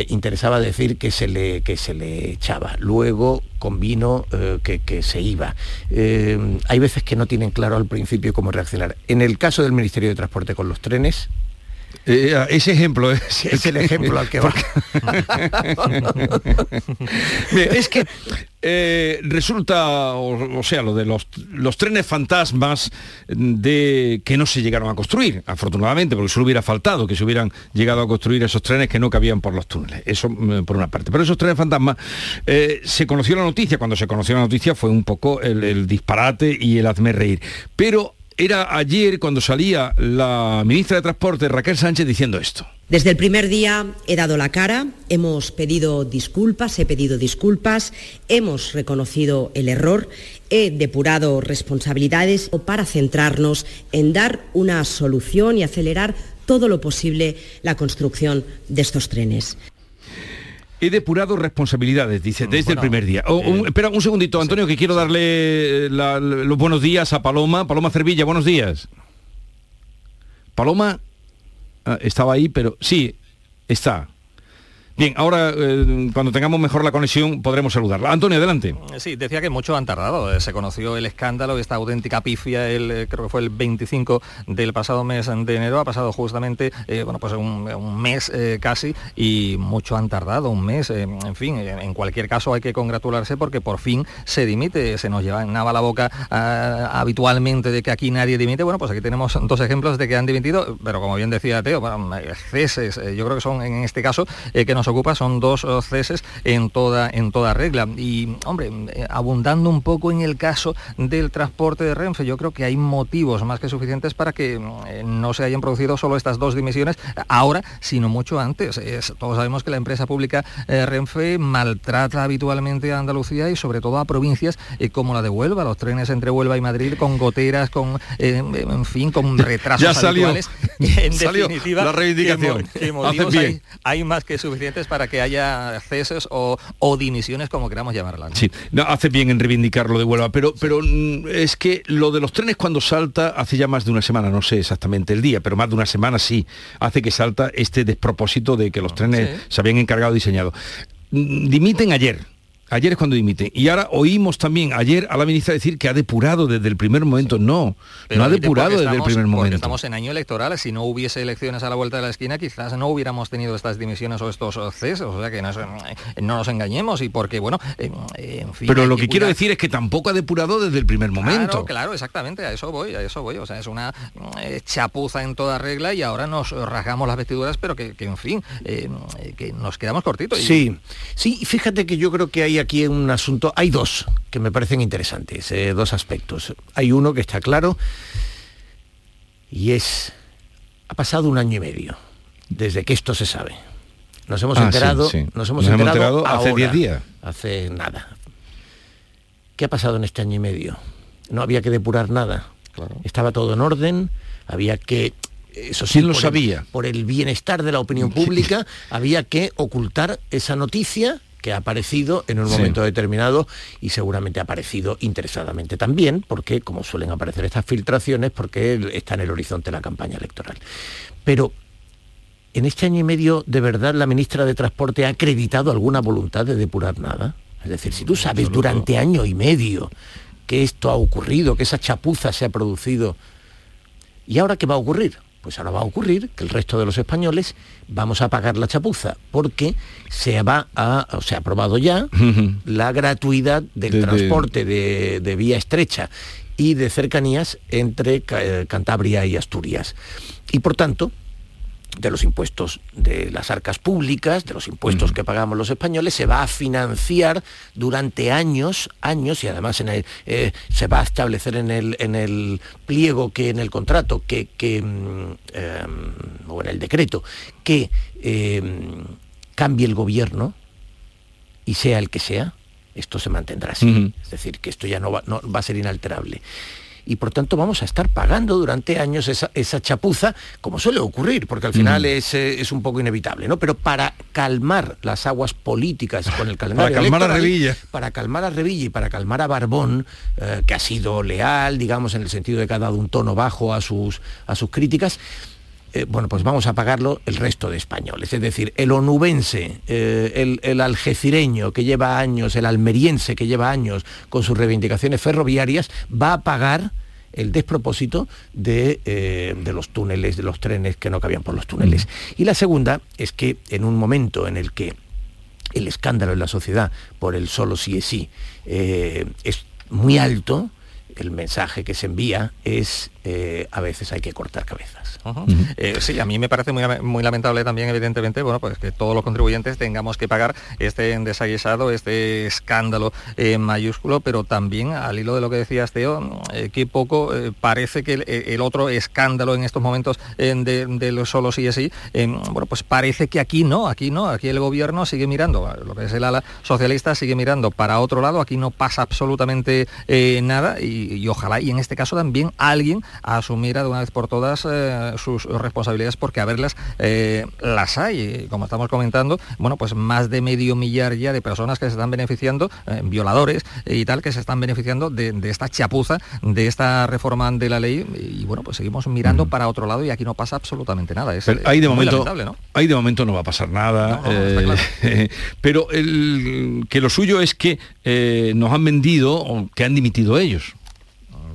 Interesaba decir que se le, que se le echaba. Luego convino que, que se iba. Hay veces que no tienen claro al principio cómo reaccionar. En el caso del Ministerio de Transporte con los trenes, Eh, ese ejemplo es, es el ejemplo al que va. Es que eh, resulta, o, o sea, lo de los, los trenes fantasmas de que no se llegaron a construir, afortunadamente, porque solo hubiera faltado que se hubieran llegado a construir esos trenes que no cabían por los túneles. Eso mm, por una parte. Pero esos trenes fantasmas, eh, se conoció la noticia, cuando se conoció la noticia fue un poco el, el disparate y el hazme reír. Pero era ayer cuando salía la ministra de Transporte, Raquel Sánchez, diciendo esto. Desde el primer día he dado la cara, hemos pedido disculpas, he pedido disculpas, hemos reconocido el error, he depurado responsabilidades para centrarnos en dar una solución y acelerar todo lo posible la construcción de estos trenes. He depurado responsabilidades, dice, desde el primer día. Oh, un- espera un segundito, Antonio, que quiero darle eh, la- los buenos días a Paloma. Paloma Cervilla, buenos días. Paloma ah, estaba ahí, pero sí, está. Bien, ahora eh, cuando tengamos mejor la conexión podremos saludarla. Antonio, adelante. Sí, decía que mucho han tardado. Eh, Se conoció el escándalo, esta auténtica pifia, el, eh, creo que fue el 25 del pasado mes de enero. Ha pasado justamente, bueno, pues un, mes casi y mucho han tardado, un mes. en fin, en cualquier caso hay que congratularse porque por fin se dimite. Se nos lleva nada la boca ah, habitualmente de que aquí nadie dimite. Bueno, pues aquí tenemos dos ejemplos de que han dimitido, pero como bien decía Teo, bueno, ceses, yo creo que son en este caso que nos ocupa son dos ceses en toda, en toda regla. Y, hombre, abundando un poco en el caso del transporte de Renfe, yo creo que hay motivos más que suficientes para que eh, no se hayan producido solo estas dos dimisiones ahora, sino mucho antes. Es- todos sabemos que la empresa pública eh, Renfe maltrata habitualmente a Andalucía y sobre todo a provincias eh, como la de Huelva, los trenes entre Huelva y Madrid con goteras, con, eh, en fin, con retrasos Ya salió. habituales. En Salió definitiva, la reivindicación. que motivos hay, hay más que suficientes para que haya ceses o, o dimisiones, como queramos llamarlas. ¿no? Sí, no, hace bien en reivindicar lo de Huelva, pero, pero mm, es que lo de los trenes cuando salta hace ya más de una semana, no sé exactamente el día, pero más de una semana sí, hace que salta este despropósito de que los trenes Sí. se habían encargado diseñado. Mm, Dimiten ayer. Ayer es cuando dimiten. Y ahora oímos también ayer a la ministra decir que ha depurado desde el primer momento. No, Pero no ha depurado desde el primer momento. Estamos en año electoral, si no hubiese elecciones a la vuelta de la esquina, quizás no hubiéramos tenido estas dimisiones o estos ceses, o sea que no, nos engañemos y porque, bueno, eh, en fin... Pero lo que quiero decir es que tampoco ha depurado desde el primer momento. Claro, claro, exactamente, a eso voy, a eso voy. O sea, es una eh, chapuza en toda regla y ahora nos rasgamos las vestiduras, pero que, que, en fin, eh, que nos quedamos cortitos. y- Sí, sí, y fíjate que yo creo que hay aquí un asunto, hay dos que me parecen interesantes, eh, dos aspectos. Hay uno que está claro y es, ha pasado un año y medio desde que esto se sabe. Nos hemos Ah, enterado, sí. nos hemos Nos hemos enterado, enterado hace ahora, 10 días. Hace nada. ¿Qué ha pasado en este año y medio? No había que depurar nada. Estaba todo en orden, había que eso sí, ¿Quién lo por el- sabía? por el bienestar de la opinión pública, había que ocultar esa noticia que ha aparecido en un Sí. momento determinado y seguramente ha aparecido interesadamente también, porque como suelen aparecer estas filtraciones, porque está en el horizonte la campaña electoral. Pero en este año y medio, ¿de verdad la ministra de Transporte ha acreditado alguna voluntad de depurar nada? Es decir, si tú sabes durante año y medio que esto ha ocurrido, que esa chapuza se ha producido, ¿Y ahora qué va a ocurrir? Pues ahora va a ocurrir que el resto de los españoles vamos a pagar la chapuza, porque se va a, o se ha aprobado ya la gratuidad del De- de- transporte de, de vía estrecha y de cercanías entre eh, Cantabria y Asturias. Y por tanto, de los impuestos de las arcas públicas, de los impuestos que pagamos los españoles, se va a financiar durante años, años, y además en el, eh, se va a establecer en el, en el pliego que en el contrato, que, que, mm, eh, o en el decreto, que eh, cambie el gobierno y sea el que sea, esto se mantendrá así. Es decir, que esto ya no va, no va a ser inalterable. Y por tanto vamos a estar pagando durante años esa, esa chapuza, como suele ocurrir, porque al final es, eh, es un poco inevitable, ¿no? Pero para calmar las aguas políticas con el calendario calmar a Revilla. Para calmar a Revilla y para calmar a Barbón, eh, que ha sido leal, digamos, en el sentido de que ha dado un tono bajo a sus, a sus críticas, eh, bueno, pues vamos a pagarlo el resto de españoles. Es decir, el onubense, eh, el, el algecireño que lleva años, el almeriense que lleva años con sus reivindicaciones ferroviarias, va a pagar el despropósito de, eh, de los túneles, de los trenes que no cabían por los túneles. Y la segunda es que en un momento en el que el escándalo en la sociedad por el solo sí es sí es muy alto, el mensaje que se envía es eh, a veces hay que cortar cabezas. Eh, sí, a mí me parece muy, muy lamentable también, evidentemente, bueno, pues que todos los contribuyentes tengamos que pagar este desaguisado, este escándalo eh, mayúsculo, pero también al hilo de lo que decías, Teo, eh, que poco eh, parece que el, el otro escándalo en estos momentos eh, de, de los solo sí es sí, eh, bueno, pues parece que aquí no, aquí no, aquí el gobierno sigue mirando, lo que es el ala socialista sigue mirando para otro lado, aquí no pasa absolutamente eh, nada y, y ojalá, y en este caso también alguien asumiera de una vez por todas eh, sus responsabilidades porque a verlas eh, las hay, como estamos comentando, bueno, pues más de medio millar ya de personas que se están beneficiando, eh, violadores y tal, que se están beneficiando de, de esta chapuza, de esta reforma de la ley y bueno, pues seguimos mirando para otro lado y aquí no pasa absolutamente nada. Es, Pero de momento, ¿no? ahí de momento no va a pasar nada. pero el, que lo suyo es que nos han vendido o que han dimitido ellos.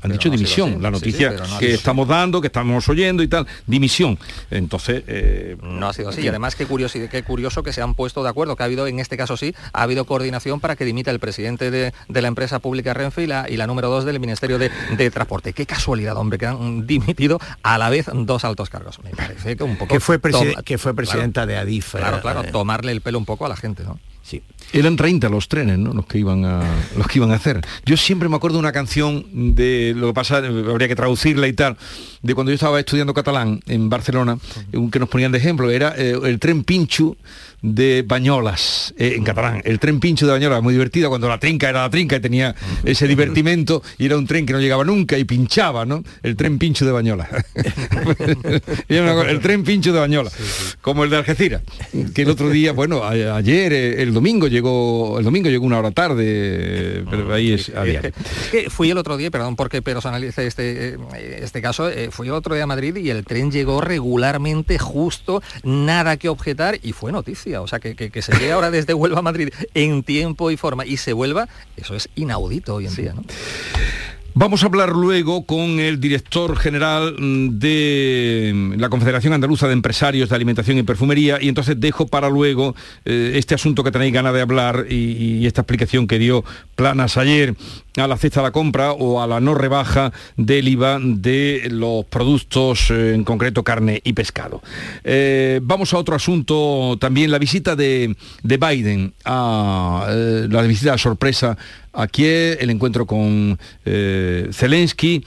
Han dicho no dimisión, la noticia sí, que estamos dando, que estamos oyendo y tal, dimisión. Entonces, eh, No ha sido así. Y además, qué curioso, qué curioso que se han puesto de acuerdo, que ha habido, en este caso sí, ha habido coordinación para que dimita el presidente de, de la empresa pública Renfe y la, y la número dos del Ministerio de, de Transporte. Qué casualidad, hombre, que han dimitido a la vez dos altos cargos. Me parece que un poco... Que fue, que fue presidenta de Adif. Claro, eh, claro, eh, tomarle el pelo un poco a la gente, ¿no? Sí. Eran 30 los trenes, ¿no? Los que iban a los que iban a hacer. Yo siempre me acuerdo de una canción de lo que pasa, habría que traducirla y tal, de cuando yo estaba estudiando catalán en Barcelona, que nos ponían de ejemplo, era eh, el tren pincho de Bañolas, eh, en catalán. El tren pincho de Bañolas, muy divertido, cuando la trinca era la trinca y tenía ese divertimento, y era un tren que no llegaba nunca y pinchaba, ¿no? El tren pincho de Bañolas. El tren pincho de Bañolas, como el de Algeciras, que el otro día, bueno, a- ayer, eh, el domingo llegó, el domingo llegó una hora tarde, eh, pero ahí es a diario. Es que fui el otro día, perdón porque personalice este, eh, este caso, eh, fui el otro día a Madrid y el tren llegó regularmente, justo, nada que objetar y fue noticia. O sea, que, que- que se llegue ahora desde Huelva a Madrid en tiempo y forma y se vuelva, eso es inaudito hoy en día, ¿no? Vamos a hablar luego con el director general mm, de mm, la Confederación Andaluza de Empresarios de Alimentación y Perfumería y entonces dejo para luego eh, este asunto que tenéis ganas de hablar y, y esta explicación que dio Planas ayer a la cesta de la compra o a la no rebaja del IVA de los productos, eh, en concreto carne y pescado. Eh, vamos a otro asunto también, la visita de, de Biden, a, eh, la visita sorpresa a Kiev, el encuentro con Zelensky.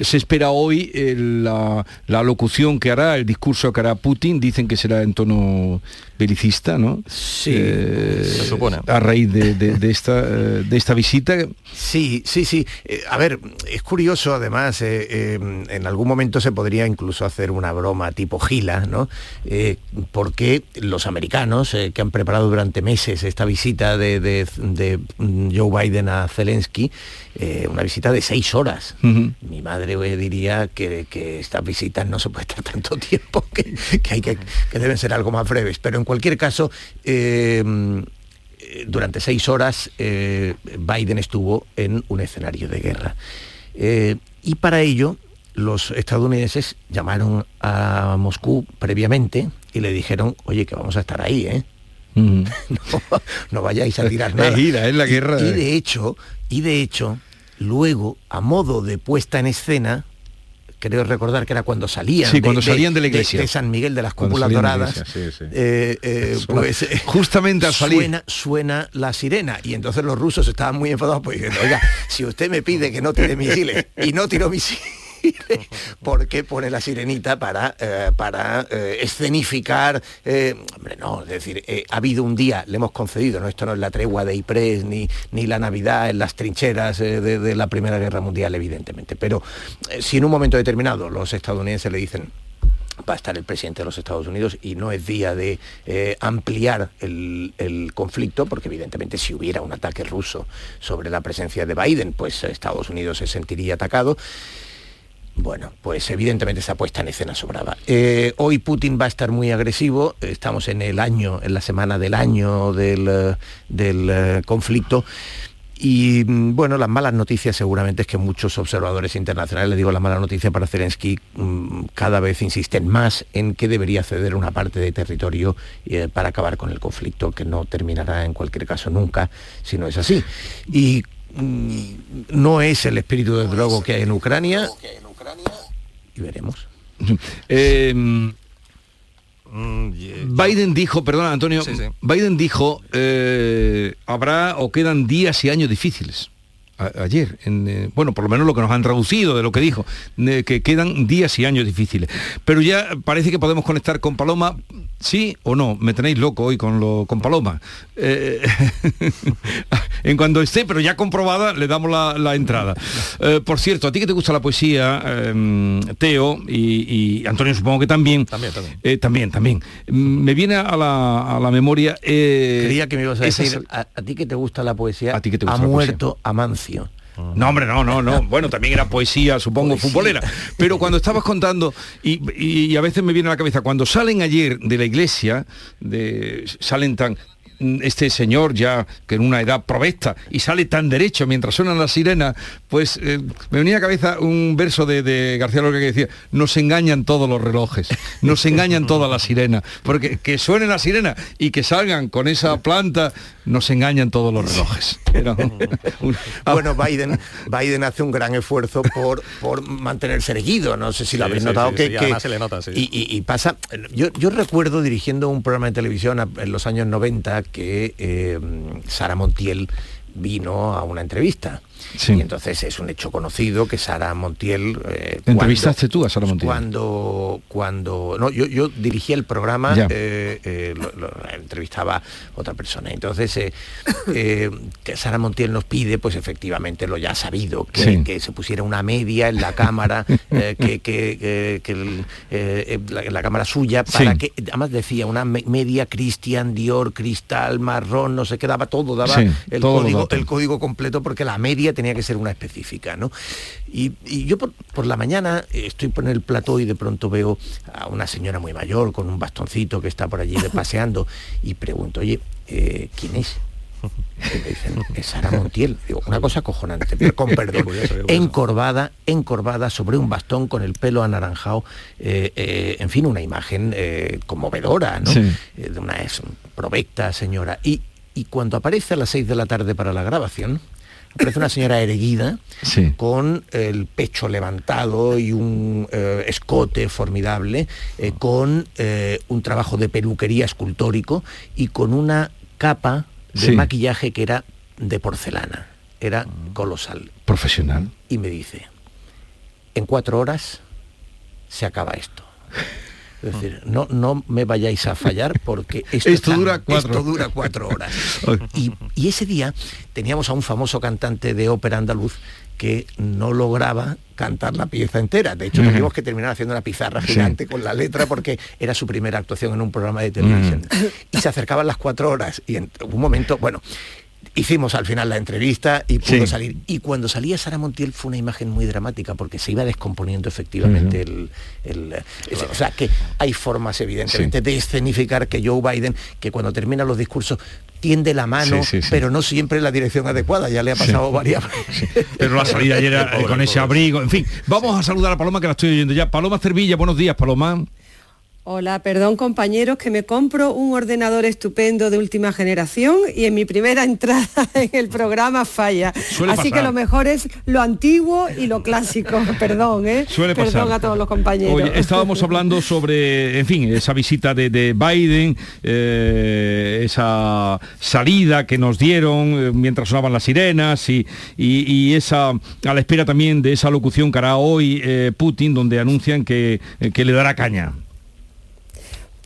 Se espera hoy la, la locución que hará, el discurso que hará Putin, dicen que será en tono belicista, ¿no? Sí, se supone. A raíz de, de- de esta, eh, de esta visita. Sí, sí, sí. Eh, a ver, es curioso además, eh, eh, en algún momento se podría incluso hacer una broma tipo gila, ¿no? Eh, porque los americanos eh, que han preparado durante meses esta visita de, de- de, Joe Biden a Zelensky, eh, una visita de seis horas. Mi madre eh, diría que, que estas visitas no se puede estar tanto tiempo, que, que hay que, que deben ser algo más breves. Pero en cualquier caso, eh, durante seis horas eh, Biden estuvo en un escenario de guerra. Eh, y para ello los estadounidenses llamaron a Moscú previamente y le dijeron, oye, que vamos a estar ahí, ¿eh? no, no, vayáis a tirar nada. Es ira, es la guerra. Y, y de hecho, y de hecho, luego, a modo de puesta en escena, creo recordar que era cuando salían, sí, cuando salían de la iglesia. de, San Miguel de las cúpulas doradas iglesia, sí, sí. Eh, eh, suena, pues justamente al salir. suena, suena, la sirena y entonces los rusos estaban muy enfadados pues diciendo oiga si usted me pide que no tire misiles y no tiro misiles ¿Por qué pone la sirenita para, eh, para eh, escenificar? Eh, hombre, no, es decir, ha habido un día, le hemos concedido, ¿no? esto no es la tregua de Ypres ni, ni la Navidad en las trincheras de, la Primera Guerra Mundial, evidentemente. Pero si en un momento determinado los estadounidenses le dicen va a estar el presidente de los Estados Unidos y no es día de ampliar el, conflicto, porque evidentemente si hubiera un ataque ruso sobre la presencia de Biden, pues Estados Unidos se sentiría atacado. Bueno, pues evidentemente esa puesta en escena sobraba. Eh, hoy Putin va a estar muy agresivo, estamos en el año, en la semana del año del, del uh, conflicto. Y bueno, las malas noticias seguramente es que muchos observadores internacionales, le digo la mala noticia para Zelensky, cada vez insisten más en que debería ceder una parte de territorio eh, para acabar con el conflicto, que no terminará en cualquier caso nunca si no es así. Y no es el espíritu de drogo que hay en Ucrania y veremos. Eh, Biden dijo, perdona Antonio, sí, sí. Biden dijo, eh, habrá o quedan días y años difíciles. A, ayer, en, eh, bueno, por lo menos lo que nos han traducido de lo que dijo, de que quedan días y años difíciles. Pero ya parece que podemos conectar con Paloma, sí o no, me tenéis loco hoy con, lo, con Paloma. Eh, en cuando esté, pero ya comprobada, le damos la, la entrada. Eh, por cierto, a ti que te gusta la poesía, eh, Teo, y, y, Antonio supongo que también. También, también. Eh, también, también. Me viene a la, a la memoria... eh, Creía que me ibas a decir, esas- a, a ti que te gusta la poesía, A ti que te ha gusta la muerto Amancio. No, hombre, no, no, no. Bueno, también era poesía, supongo, Poesía. futbolera. Pero cuando estabas contando, y, y- y a veces me viene a la cabeza, cuando salen ayer de la iglesia, de, salen tan este señor ya que en una edad provesta y sale tan derecho mientras suenan las sirenas, pues eh, me venía a la cabeza un verso de, de García Lorca que decía, nos engañan todos los relojes, nos engañan todas las sirenas, porque que suenen las sirenas y que salgan con esa planta, nos engañan todos los relojes. Era un- un- Bueno, Biden, Biden hace un gran esfuerzo por, por mantenerse erguido. No sé si lo habéis sí, notado sí, que, sí, y que- además se le nota, sí. y, y- y pasa. Yo, yo recuerdo dirigiendo un programa de televisión en los años 90 que eh, Sara Montiel vino a una entrevista. Y entonces es un hecho conocido que Sara Montiel... eh, ¿Entrevistaste tú a Sara Montiel? Cuando, cuando no, yo, yo dirigía el programa, eh, eh, lo- lo- entrevistaba otra persona. Entonces, eh, eh, que Sara Montiel nos pide, pues efectivamente lo ya sabido, que, Sí. que se pusiera una media en la cámara, que, que- que- que el, la, la cámara suya, para Sí. que, además decía, una me- media Christian Dior, cristal, marrón, no sé qué, daba todo, daba el, los código, el código completo, porque la media tenía que ser una específica, ¿no? Y, y yo por, por la mañana eh, estoy por el plató y de pronto veo a una señora muy mayor con un bastoncito que está por allí de- paseando y pregunto, oye, eh, ¿quién es? Y me dicen, es Sara Montiel. Digo, una cosa acojonante, pero con perdón. Encorvada, encorvada sobre un bastón con el pelo anaranjado, eh, eh, en fin, una imagen eh, conmovedora, ¿no? Sí. De una es, provecta señora. Y, y cuando aparece a las 6 de la tarde para la grabación, aparece una señora erguida, Sí. con el pecho levantado y un eh, escote formidable, eh, con eh, un trabajo de peluquería escultórico y con una capa de Sí. maquillaje que era de porcelana. Era colosal. Profesional. Y me dice, en cuatro horas se acaba esto. Es decir, no, no me vayáis a fallar porque esto, Esto está- dura cuatro. esto dura cuatro horas. Y, y ese día teníamos a un famoso cantante de ópera andaluz que no lograba cantar la pieza entera. De hecho, Ujú. tuvimos que terminar haciendo una pizarra Sí. gigante con la letra porque era su primera actuación en un programa de televisión. Y se acercaban las cuatro horas y en un momento, bueno, Hicimos al final la entrevista y pudo Sí. salir. Y cuando salía Sara Montiel fue una imagen muy dramática porque se iba descomponiendo efectivamente el, O sea que hay formas evidentemente de escenificar que Joe Biden, que cuando termina los discursos tiende la mano, Sí, pero no siempre en la dirección adecuada. Ya le ha pasado varias Pero la salida ayer era, con ese abrigo. En fin, vamos a saludar a Paloma que la estoy oyendo ya. Paloma Cervilla, buenos días, Paloma. Hola, perdón compañeros, que me compro un ordenador estupendo de última generación y en mi primera entrada en el programa falla. Suele Así que lo mejor es lo antiguo y lo clásico. Perdón, ¿eh? Suele Perdón pasar. a todos los compañeros. Oye, estábamos hablando sobre, en fin, esa visita de, de Biden, eh, esa salida que nos dieron eh, mientras sonaban las sirenas y, y- y esa, a la espera también de esa locución que hará hoy eh, Putin, donde anuncian que, que le dará caña.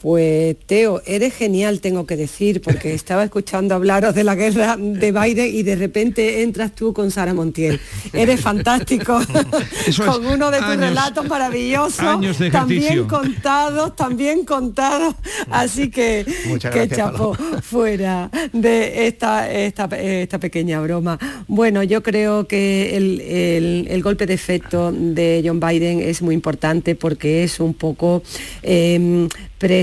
Pues Teo, eres genial, tengo que decir, porque estaba escuchando hablaros de la guerra de Biden y de repente entras tú con Sara Montiel. Eres fantástico, es con uno de tus años- relatos maravillosos, también contados, también contados. Así que, Muchas que gracias, chapó fuera de esta, esta, esta pequeña broma. Bueno, yo creo que el, el- el golpe de efecto de John Biden es muy importante porque es un poco eh,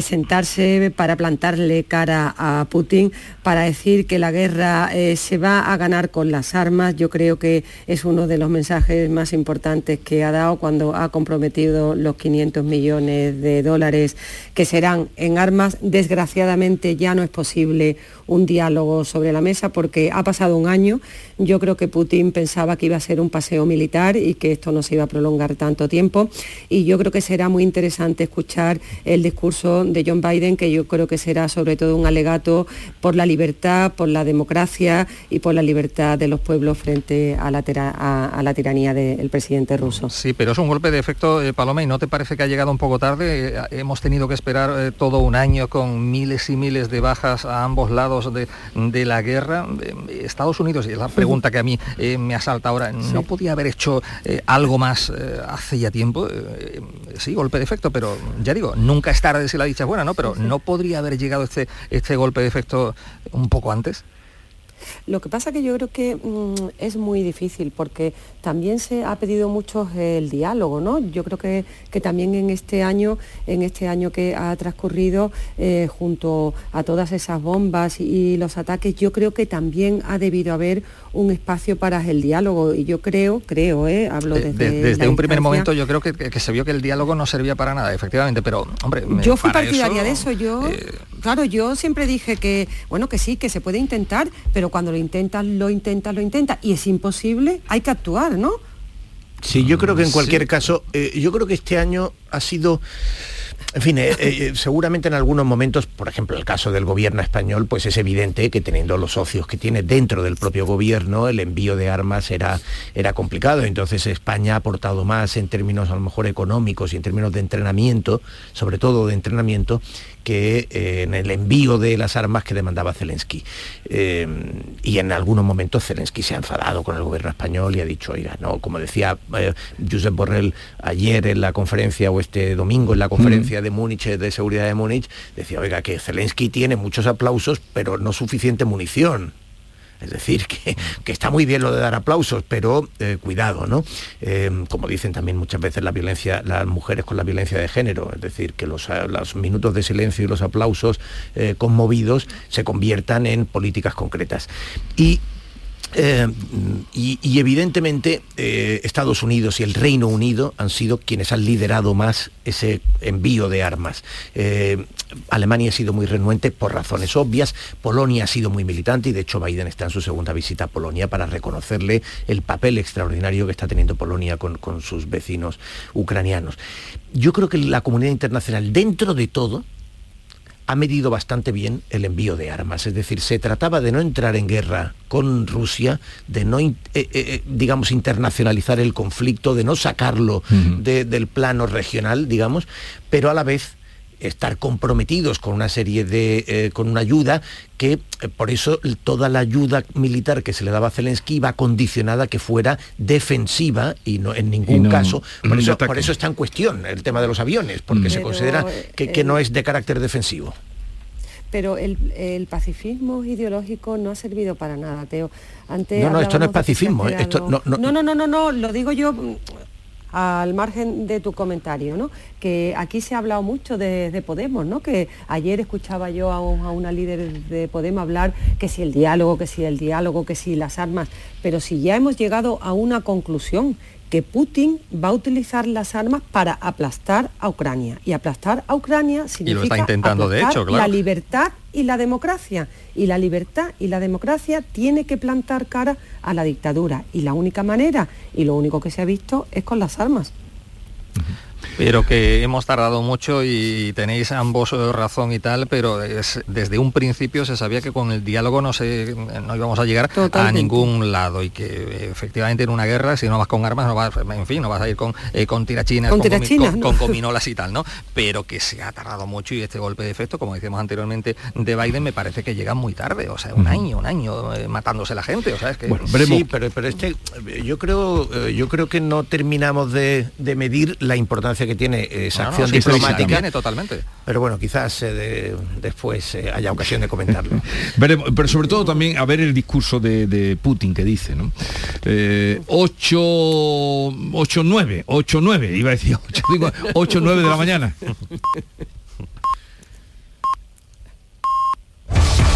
presentarse para plantarle cara a Putin, para decir que la guerra eh, se va a ganar con las armas. Yo creo que es uno de los mensajes más importantes que ha dado cuando ha comprometido los 500 millones de dólares que serán en armas. Desgraciadamente ya no es posible un diálogo sobre la mesa porque ha pasado un año. Yo creo que Putin pensaba que iba a ser un paseo militar y que esto no se iba a prolongar tanto tiempo. Y yo creo que será muy interesante escuchar el discurso de John Biden, que yo creo que será sobre todo un alegato por la libertad, por la democracia y por la libertad de los pueblos frente a la, tiranía del presidente ruso. Sí, pero es un golpe de efecto, eh, Paloma, ¿y no te parece que ha llegado un poco tarde? Eh, hemos tenido que esperar eh, todo un año con miles y miles de bajas a ambos lados de, de la guerra. Eh, Estados Unidos, y es la pregunta que a mí eh, me asalta ahora, ¿no podía haber hecho eh, algo más eh, hace ya tiempo? Sí, golpe de efecto, pero ya digo, nunca es tarde si la dicha es buena, ¿no? Pero ¿no podría haber llegado este, este golpe de efecto un poco antes? Lo que pasa que yo creo que mm, es muy difícil porque también se ha pedido mucho el diálogo, ¿no? Yo creo que, que también en este año, en este año que ha transcurrido, eh, junto a todas esas bombas y, los ataques, yo creo que también ha debido haber un espacio para el diálogo. Y yo creo, creo, ¿eh? hablo De- desde. de- desde la un primer momento yo creo que, que- se vio que el diálogo no servía para nada, efectivamente, pero hombre, Yo fui partidaria eso, eh, de eso, yo, claro, yo siempre dije que, bueno, que sí, que se puede intentar, pero cuando lo intentas, lo intentas, lo intentas, y es imposible, hay que actuar, ¿no? Sí, yo creo que en Sí. cualquier caso, eh, yo creo que este año ha sido... En fin, eh, eh, seguramente en algunos momentos, por ejemplo, el caso del gobierno español, pues es evidente que teniendo los socios que tiene dentro del propio gobierno, el envío de armas era, era complicado. Entonces España ha aportado más en términos a lo mejor económicos y en términos de entrenamiento, sobre todo de entrenamiento, que eh, en el envío de las armas que demandaba Zelensky. Eh, y en algunos momentos Zelensky se ha enfadado con el gobierno español y ha dicho, oiga, no, como decía eh, Josep Borrell ayer en la conferencia o este domingo en la conferencia de Múnich, de seguridad de Múnich, decía, oiga, que Zelensky tiene muchos aplausos, pero no suficiente munición. Es decir, que, que está muy bien lo de dar aplausos, pero eh, cuidado, ¿no? Eh, como dicen también muchas veces la violencia, las mujeres con la violencia de género, es decir, que los, eh, los minutos de silencio y los aplausos conmovidos se conviertan en políticas concretas. Y eh, y, evidentemente eh, Estados Unidos y el Reino Unido han sido quienes han liderado más ese envío de armas. Eh, Alemania ha sido muy renuente por razones obvias, Polonia ha sido muy militante y de hecho Biden está en su segunda visita a Polonia para reconocerle el papel extraordinario que está teniendo Polonia con sus vecinos ucranianos. Yo creo que la comunidad internacional, dentro de todo, ha medido bastante bien el envío de armas. Es decir, se trataba de no entrar en guerra con Rusia, de no, in- eh, eh, digamos, internacionalizar el conflicto, de no sacarlo de- del plano regional, digamos, pero a la vez estar comprometidos con una serie de, eh, con una ayuda que eh, por eso toda la ayuda militar que se le daba a Zelensky iba condicionada a que fuera defensiva y no en ningún no caso. Por eso, ataque. por eso está en cuestión el tema de los aviones, porque se considera que, que eh, no es de carácter defensivo. pero el, el pacifismo ideológico no ha servido para nada, Teo. Antes No, no, esto no es pacifismo, ¿eh? esto no- no- no, no, no, no, no, lo digo yo al margen de tu comentario, ¿no? Que aquí se ha hablado mucho de, de Podemos, ¿no? Que ayer escuchaba yo a, un- a una líder de Podemos hablar que si el diálogo, que si el diálogo, que si las armas, pero si ya hemos llegado a una conclusión que Putin va a utilizar las armas para aplastar a Ucrania. Y aplastar a Ucrania significa está intentando, de hecho, claro. la libertad y la democracia. Y la libertad y la democracia tiene que plantar cara a la dictadura. Y la única manera, y lo único que se ha visto, es con las armas. Pero que hemos tardado mucho y tenéis ambos eh, razón y tal, pero es- desde un principio se sabía que con el diálogo no, se, no íbamos a llegar a ningún lado y que efectivamente en una guerra, si no vas con armas, no vas, en fin, no vas a ir con, eh, con tirachinas, Con con, tirachinas, con- ¿no? con gominolas y tal, ¿no? Pero que se ha tardado mucho y este golpe de efecto, como decíamos anteriormente, de Biden me parece que llega muy tarde, o sea, un año, un año eh, matándose la gente, o sea, es que... Sí, pero, pero este, yo creo, yo creo que no terminamos de, de medir la importancia que tiene esa No, no, acción sí, diplomática. tiene totalmente. Pero bueno, quizás eh, de- después eh, haya ocasión de comentarlo. Veremos, pero sobre todo también a ver el discurso de, de Putin que dice, ¿no? Eh, 8, 8, 9, 8, 9, iba a decir 8, 8, 9 de la mañana.